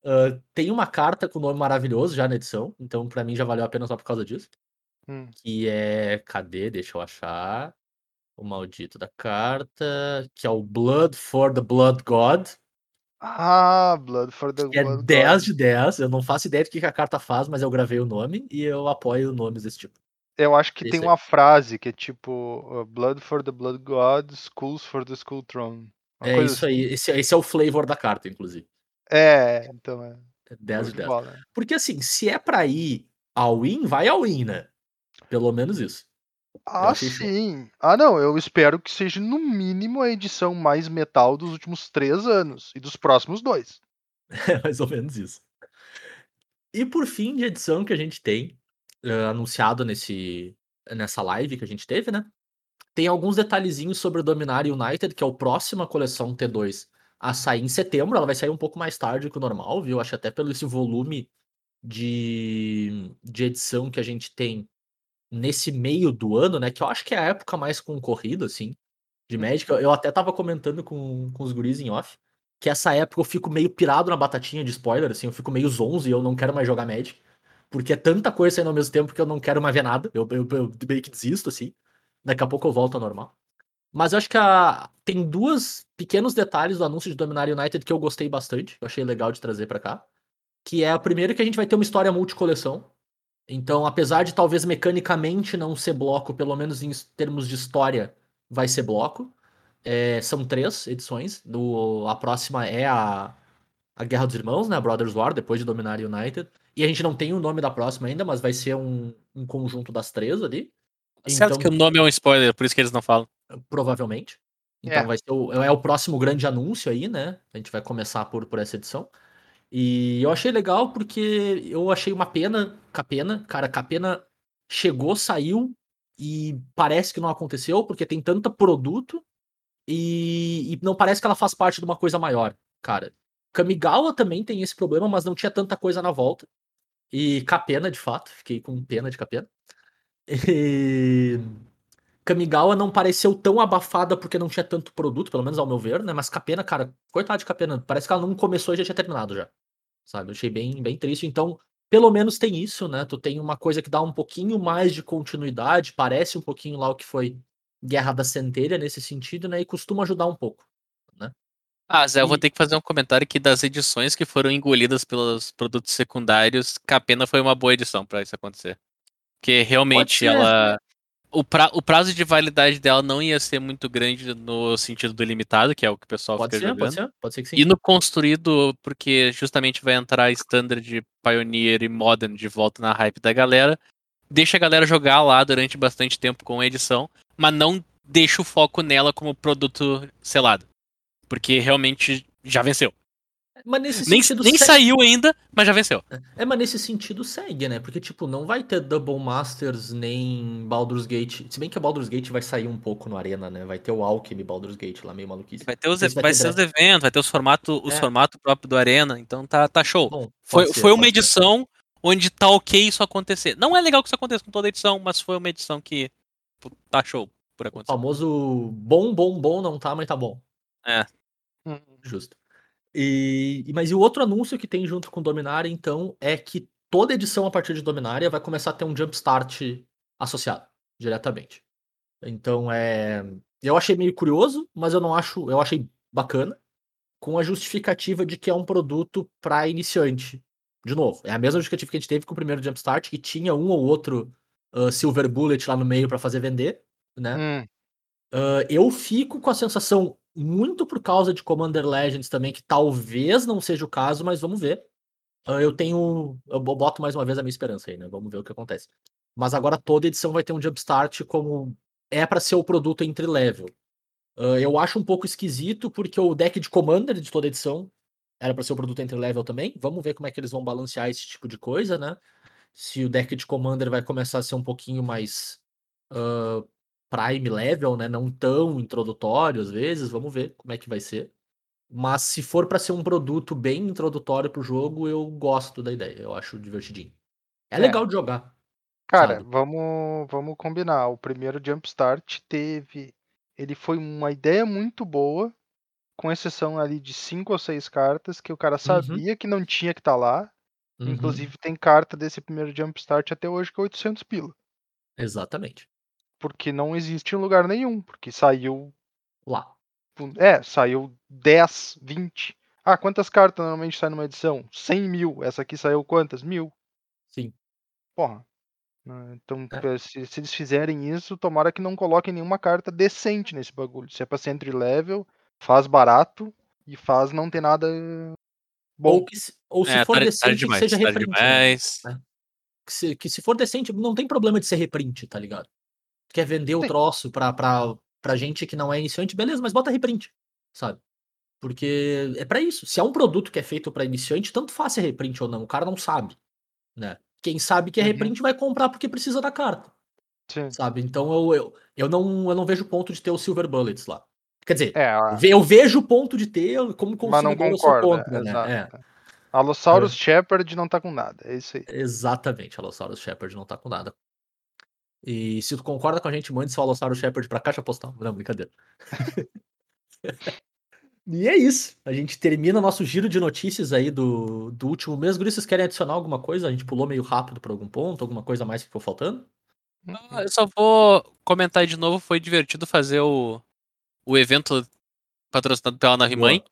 S2: Ah, tem uma carta com nome maravilhoso já na edição, então pra mim já valeu a pena só por causa disso.
S4: Hum.
S2: Que é. Cadê? Deixa eu achar. O maldito da carta. Que é o Blood for the Blood God.
S4: Ah, Blood for the
S2: Que é
S4: Blood
S2: 10
S4: God.
S2: de 10. Eu não faço ideia do que a carta faz, mas eu gravei o nome e eu apoio nomes desse tipo.
S4: Eu acho que
S2: Esse
S4: tem
S2: aí.
S4: uma frase que é tipo uh, Blood for the Blood God, Schools for the School Throne. Uma
S2: É isso
S4: assim.
S2: aí. Esse, esse é o flavor da carta, inclusive.
S4: É, então é.
S2: É 10
S4: show
S2: de
S4: de
S2: 10.
S4: bola.
S2: Porque assim, se é pra ir all in, vai all in, né? Pelo menos isso.
S4: Ah,
S2: achei show.
S4: sim. Ah, não, eu espero que seja no mínimo a edição mais metal dos últimos três anos e dos próximos dois.
S2: É mais ou menos isso. E por fim de edição que a gente tem, eh, anunciado nesse, nessa live que a gente teve, né? Tem alguns detalhezinhos sobre o Dominar United, que é a próxima coleção T2 a sair em setembro. Ela vai sair um pouco mais tarde que o normal, viu? Acho até pelo esse volume de, de edição que a gente tem nesse meio do ano, né? Que eu acho que é a época mais concorrida, assim, de Magic. Eu até tava comentando com, com os guris em off, que essa época eu fico meio pirado na batatinha de spoiler, assim, eu fico meio zonzo e eu não quero mais jogar Magic. Porque é tanta coisa saindo ao mesmo tempo que eu não quero mais ver nada. Eu, eu, eu meio que desisto, assim. Daqui a pouco eu volto ao normal. Mas eu acho que a... tem duas pequenos detalhes do anúncio de Dominar United que eu gostei bastante. Eu achei legal de trazer pra cá. Que é a primeira que a gente vai ter uma história multicoleção. Então, apesar de talvez mecanicamente não ser bloco, pelo menos em termos de história, vai ser bloco. É, são três edições. Do, a próxima é a, a Guerra dos Irmãos, né? A Brothers War, depois de Dominar United. E a gente não tem o nome da próxima ainda, mas vai ser um, um conjunto das três ali.
S3: Certo que o nome é um spoiler, por isso que eles não falam.
S2: Provavelmente. Então
S4: É.
S2: vai ser o, é o próximo grande anúncio aí, né? A gente vai começar por, por essa edição. E eu achei legal porque eu achei uma pena, Capena. Cara, Capena chegou, saiu e parece que não aconteceu porque tem tanto produto e, e não parece que ela faz parte de uma coisa maior, cara. Kamigawa também tem esse problema, mas não tinha tanta coisa na volta. E Capena, de fato, fiquei com pena de Capena. E... Kamigawa não pareceu tão abafada porque não tinha tanto produto, pelo menos ao meu ver, né? Mas Capena, cara, coitado de Capena, parece que ela não começou e já tinha terminado já. Sabe? Eu achei bem, bem triste. Então, pelo menos tem isso, né? Tu tem uma coisa que dá um pouquinho mais de continuidade, parece um pouquinho lá o que foi Guerra da Centelha nesse sentido, né? E costuma ajudar um pouco.
S3: Ah, Zé, eu vou ter que fazer um comentário que das edições que foram engolidas pelos produtos secundários, Capena foi uma boa edição pra isso acontecer. Porque realmente ela. O, pra... o prazo de validade dela não ia ser muito grande no sentido do limitado, que é o que o pessoal
S2: Pode
S3: fica
S2: ser,
S3: jogando.
S2: pode ser, pode ser que sim.
S3: E no construído, porque justamente vai entrar Standard, Pioneer e Modern de volta na hype da galera. Deixa a galera jogar lá durante bastante tempo com a edição, mas não deixa o foco nela como produto selado. Porque realmente já venceu.
S2: Mas nesse
S3: Nem,
S2: sentido
S3: nem
S2: se-
S3: saiu ainda, mas já venceu.
S2: É, mas nesse sentido segue, né? Porque, tipo, não vai ter Double Masters nem Baldur's Gate. Se bem que a Baldur's Gate vai sair um pouco no Arena, né? Vai ter o Alchemy Baldur's Gate lá, meio maluquice.
S3: Vai ter os,
S2: vai
S3: vai
S2: ter
S3: ser os eventos, vai ter os formatos os
S2: É.
S3: formato próprio do Arena, então tá, tá show.
S2: Bom,
S3: Foi,
S2: ser,
S3: foi uma
S2: pode ser.
S3: edição onde tá ok isso acontecer. Não é legal que isso aconteça com toda edição, mas foi uma edição que tá show por
S2: O
S3: acontecer.
S2: famoso bom, bom, bom não tá, mas tá bom.
S4: Hum.
S2: Justo. E, mas e o outro anúncio que tem junto com Dominária, então, é que toda edição a partir de Dominária vai começar a ter um jumpstart associado diretamente. Então é. Eu achei meio curioso, mas eu não acho. Eu achei bacana. Com a justificativa de que é um produto para iniciante. De novo, é a mesma justificativa que a gente teve com o primeiro Jumpstart, que tinha um ou outro ah, Silver Bullet lá no meio para fazer vender, né?
S4: Hum,
S2: Ah, eu fico com a sensação, muito por causa de Commander Legends também, que talvez não seja o caso, mas vamos ver. Ah, eu tenho. Eu bo- boto mais uma vez a minha esperança aí, né? Vamos ver o que acontece. Mas agora toda edição vai ter um Jumpstart como é para ser o produto entry level. Ah, eu acho um pouco esquisito, porque o deck de Commander de toda edição era para ser o produto entry level também. Vamos ver como é que eles vão balancear esse tipo de coisa, né? Se o deck de Commander vai começar a ser um pouquinho mais. ah, prime level, né? Não tão introdutório às vezes, vamos ver como é que vai ser. Mas se for para ser um produto bem introdutório pro jogo, eu gosto da ideia, eu acho divertidinho. É,
S4: É.
S2: legal de jogar.
S4: Cara,
S2: sabe?
S4: vamos, vamos combinar. O primeiro Jumpstart teve. Ele foi uma ideia muito boa, com exceção ali de cinco ou seis cartas que o cara sabia que não tinha que estar lá.
S2: Uhum,
S4: Inclusive, tem carta desse primeiro Jumpstart até hoje que é 800 pila.
S2: Exatamente.
S4: Porque não existe em lugar nenhum. Porque saiu.
S2: Lá.
S4: É, saiu 10, 20. Ah, quantas cartas normalmente sai numa edição? 100 mil. Essa aqui saiu quantas? Mil.
S2: Sim.
S4: Porra. né, Então,
S2: É.
S4: se, se eles fizerem isso, tomara que não coloquem nenhuma carta decente nesse bagulho. Se é pra ser entry level, faz barato e faz não ter nada Bom,
S2: Ou, que se, ou se
S3: É,
S2: for
S3: tarde,
S2: decente,
S3: tarde
S2: que
S3: demais,
S2: seja
S3: tarde
S2: reprint. né?
S3: demais.
S2: Que se, que se for decente, não tem problema de ser reprint, tá ligado? Quer vender o
S4: Sim.
S2: troço pra, pra, pra gente que não é iniciante, beleza, mas bota reprint, sabe? Porque é pra isso. Se é um produto que é feito pra iniciante, tanto faz se é reprint ou não, o cara não sabe, né? Quem sabe que é
S4: Uhum.
S2: reprint vai comprar porque precisa da carta,
S4: sim.
S2: sabe? Então eu, eu, eu, não, eu não vejo ponto de ter os Silver Bullets lá. Quer dizer,
S4: É, a-
S2: eu vejo o ponto de ter, como
S4: mas não
S2: consumidor eu
S4: concordo.
S2: contra,
S4: é,
S2: né? É.
S4: Allosaurus Shepard não tá com nada. É isso aí.
S2: Exatamente, Allosaurus Shepard não tá com nada. E se tu concorda com a gente, mande seu Allosaurus Shepard pra caixa postal. Não, brincadeira. e é isso. A gente termina nosso giro de notícias aí do, do último mês. Guri, vocês querem adicionar alguma coisa? A gente pulou meio rápido pra algum ponto? Alguma coisa mais que ficou faltando?
S3: Ah, Eu só vou comentar de novo, foi divertido fazer o, o evento patrocinado pela Nave
S2: Boa.
S3: Mãe.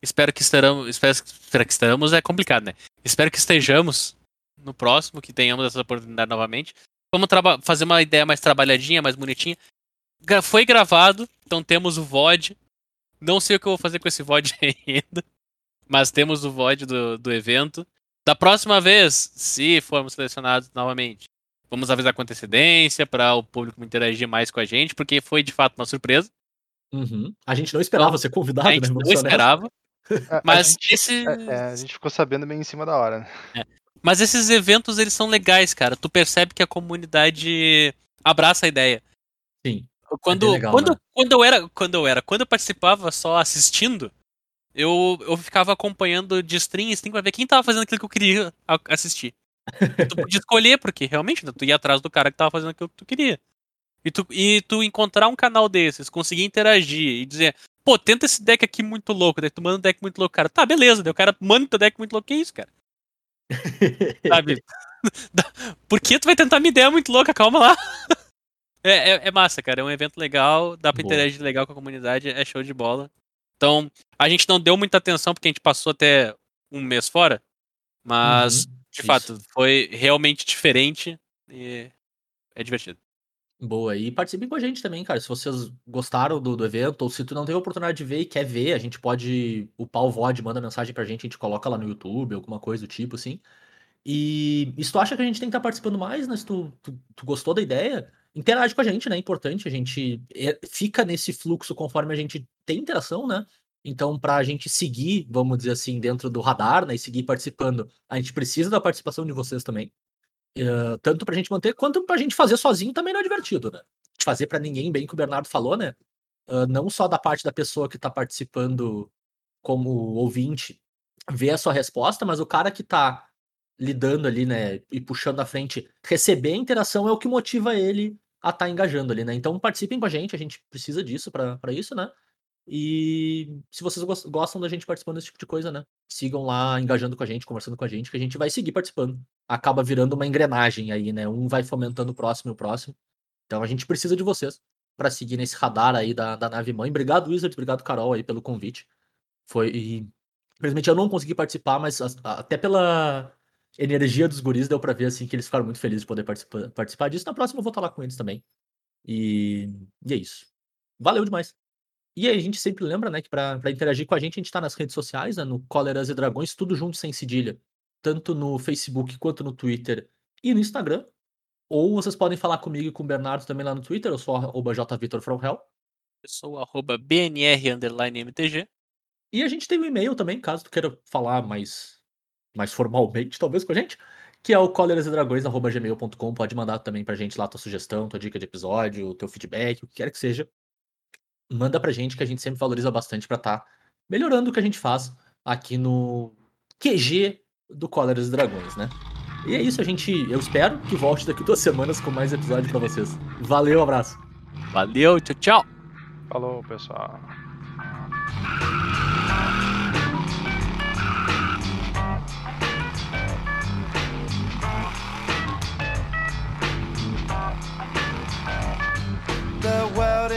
S3: Espero que estaremos. Espero, espero que estaremos é complicado, né? Espero que estejamos no próximo, que tenhamos essa oportunidade novamente. Vamos fazer uma ideia mais trabalhadinha, mais bonitinha. Gra- foi gravado, então temos o VOD. Não sei o que eu vou fazer com esse VOD ainda. Mas temos o VOD do, do evento. Da próxima vez, se formos selecionados novamente, vamos avisar com antecedência para o público interagir mais com a gente, porque foi de fato uma surpresa.
S2: Uhum. A gente não esperava ser convidado,
S3: a
S2: né?
S3: gente
S2: Vamos
S3: não esperava.
S4: A- a
S3: Mas
S4: gente-
S3: esse,
S4: é, é, a gente ficou sabendo bem em cima da hora. né?
S3: Mas esses eventos eles são legais, cara. Tu percebe que a comunidade abraça a ideia.
S2: Sim.
S3: Quando,
S2: legal,
S3: quando,
S2: né?
S3: quando eu era, quando eu era, quando eu participava só assistindo, eu, eu ficava acompanhando de stream stream pra ver quem tava fazendo aquilo que eu queria assistir. Tu podia escolher, porque realmente né, tu ia atrás do cara que tava fazendo aquilo que tu queria. E tu, e tu encontrar um canal desses, conseguir interagir e dizer, pô, tenta esse deck aqui muito louco, daí tu manda um deck muito louco, cara. Tá, beleza, daí o cara manda teu deck muito louco, que isso, cara? Sabe? Por que tu vai tentar uma ideia muito louca? Calma lá. É, é, é massa, cara. É um evento legal, dá pra
S2: Boa.
S3: interagir legal com a comunidade, é show de bola. Então, a gente não deu muita atenção porque a gente passou até um mês fora, mas,
S2: Uhum,
S3: de
S2: isso.
S3: fato, foi realmente diferente e é divertido.
S2: Boa, e participem com a gente também, cara. Se vocês gostaram do, do evento, ou se tu não teve a oportunidade de ver e quer ver, a gente pode upar o VOD, manda mensagem pra gente, a gente coloca lá no YouTube, alguma coisa do tipo, assim. E, e se tu acha que a gente tem que estar participando mais, né? Se tu, tu, tu gostou da ideia, interage com a gente, né? É importante, a gente é, fica nesse fluxo conforme a gente tem interação, né? Então, pra gente seguir, vamos dizer assim, dentro do radar, né? E seguir participando, a gente precisa da participação de vocês também. Eh, tanto pra gente manter, quanto pra gente fazer sozinho também não é divertido, né? De fazer pra ninguém, bem que o Bernardo falou, né? Ah, não só da parte da pessoa que tá participando como ouvinte ver a sua resposta, mas o cara que tá lidando ali, né, e puxando à frente, receber a interação é o que motiva ele a estar engajando ali, né? Então participem com a gente, a gente precisa disso pra isso, né? E se vocês gos- gostam da gente participando desse tipo de coisa, né? Sigam lá engajando com a gente, conversando com a gente, que a gente vai seguir participando. Acaba virando uma engrenagem aí, né? Um vai fomentando o próximo e o próximo. Então a gente precisa de vocês pra seguir nesse radar aí da, da nave mãe. Obrigado, Wizards, obrigado, Carol, aí pelo convite. Foi. E, infelizmente eu não consegui participar, mas as- a- até pela energia dos guris deu pra ver assim que eles ficaram muito felizes de poder participar, participar disso. Na próxima eu vou estar lá com eles também. E, e é isso. Valeu demais. E aí a gente sempre lembra, né, que pra interagir com a gente, a gente tá nas redes sociais, né, no Cóleras e Dragões, tudo junto sem cedilha. Tanto no Facebook quanto no Twitter e no Instagram. Ou vocês podem falar comigo e com o Bernardo também lá no Twitter, eu sou arroba jvitorfromhell.
S3: Eu sou arroba BNR underline MTG.
S2: E a gente tem um e-mail também, caso tu queira falar mais, mais formalmente, talvez, com a gente, que é o colerasedragões.gmail.com. Pode mandar também pra gente lá tua sugestão, tua dica de episódio, teu feedback, o que quer que seja. Manda pra gente que a gente sempre valoriza bastante pra estar melhorando o que a gente faz aqui no QG do Coleras e Dragões, né? E é isso, a gente. Eu espero que volte daqui duas semanas com mais episódio pra vocês. Valeu, abraço.
S3: Valeu, tchau, tchau.
S4: Falou, pessoal.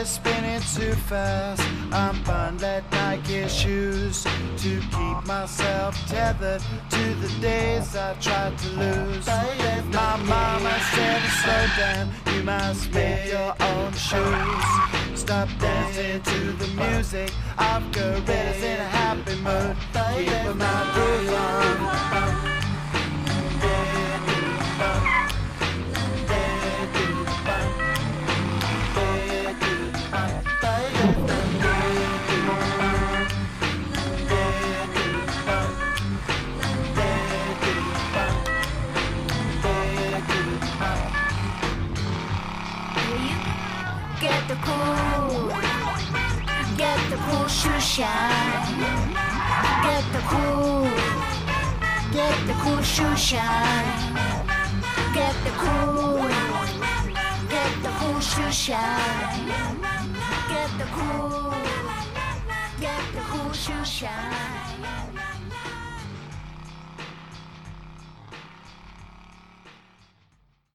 S5: Is spinning too fast. I'm buying let Nike shoes to keep myself tethered to the days I tried to lose. My mama said, slow down, you must make your own shoes. Stop dancing to the music of gorillas in a happy mood. Keep my groove on.
S6: Get the cool shoe shine. Get the cool, get the cool shoe shine. Get the cool, get the cool shoe shine. Get the cool, get the cool shoe shine.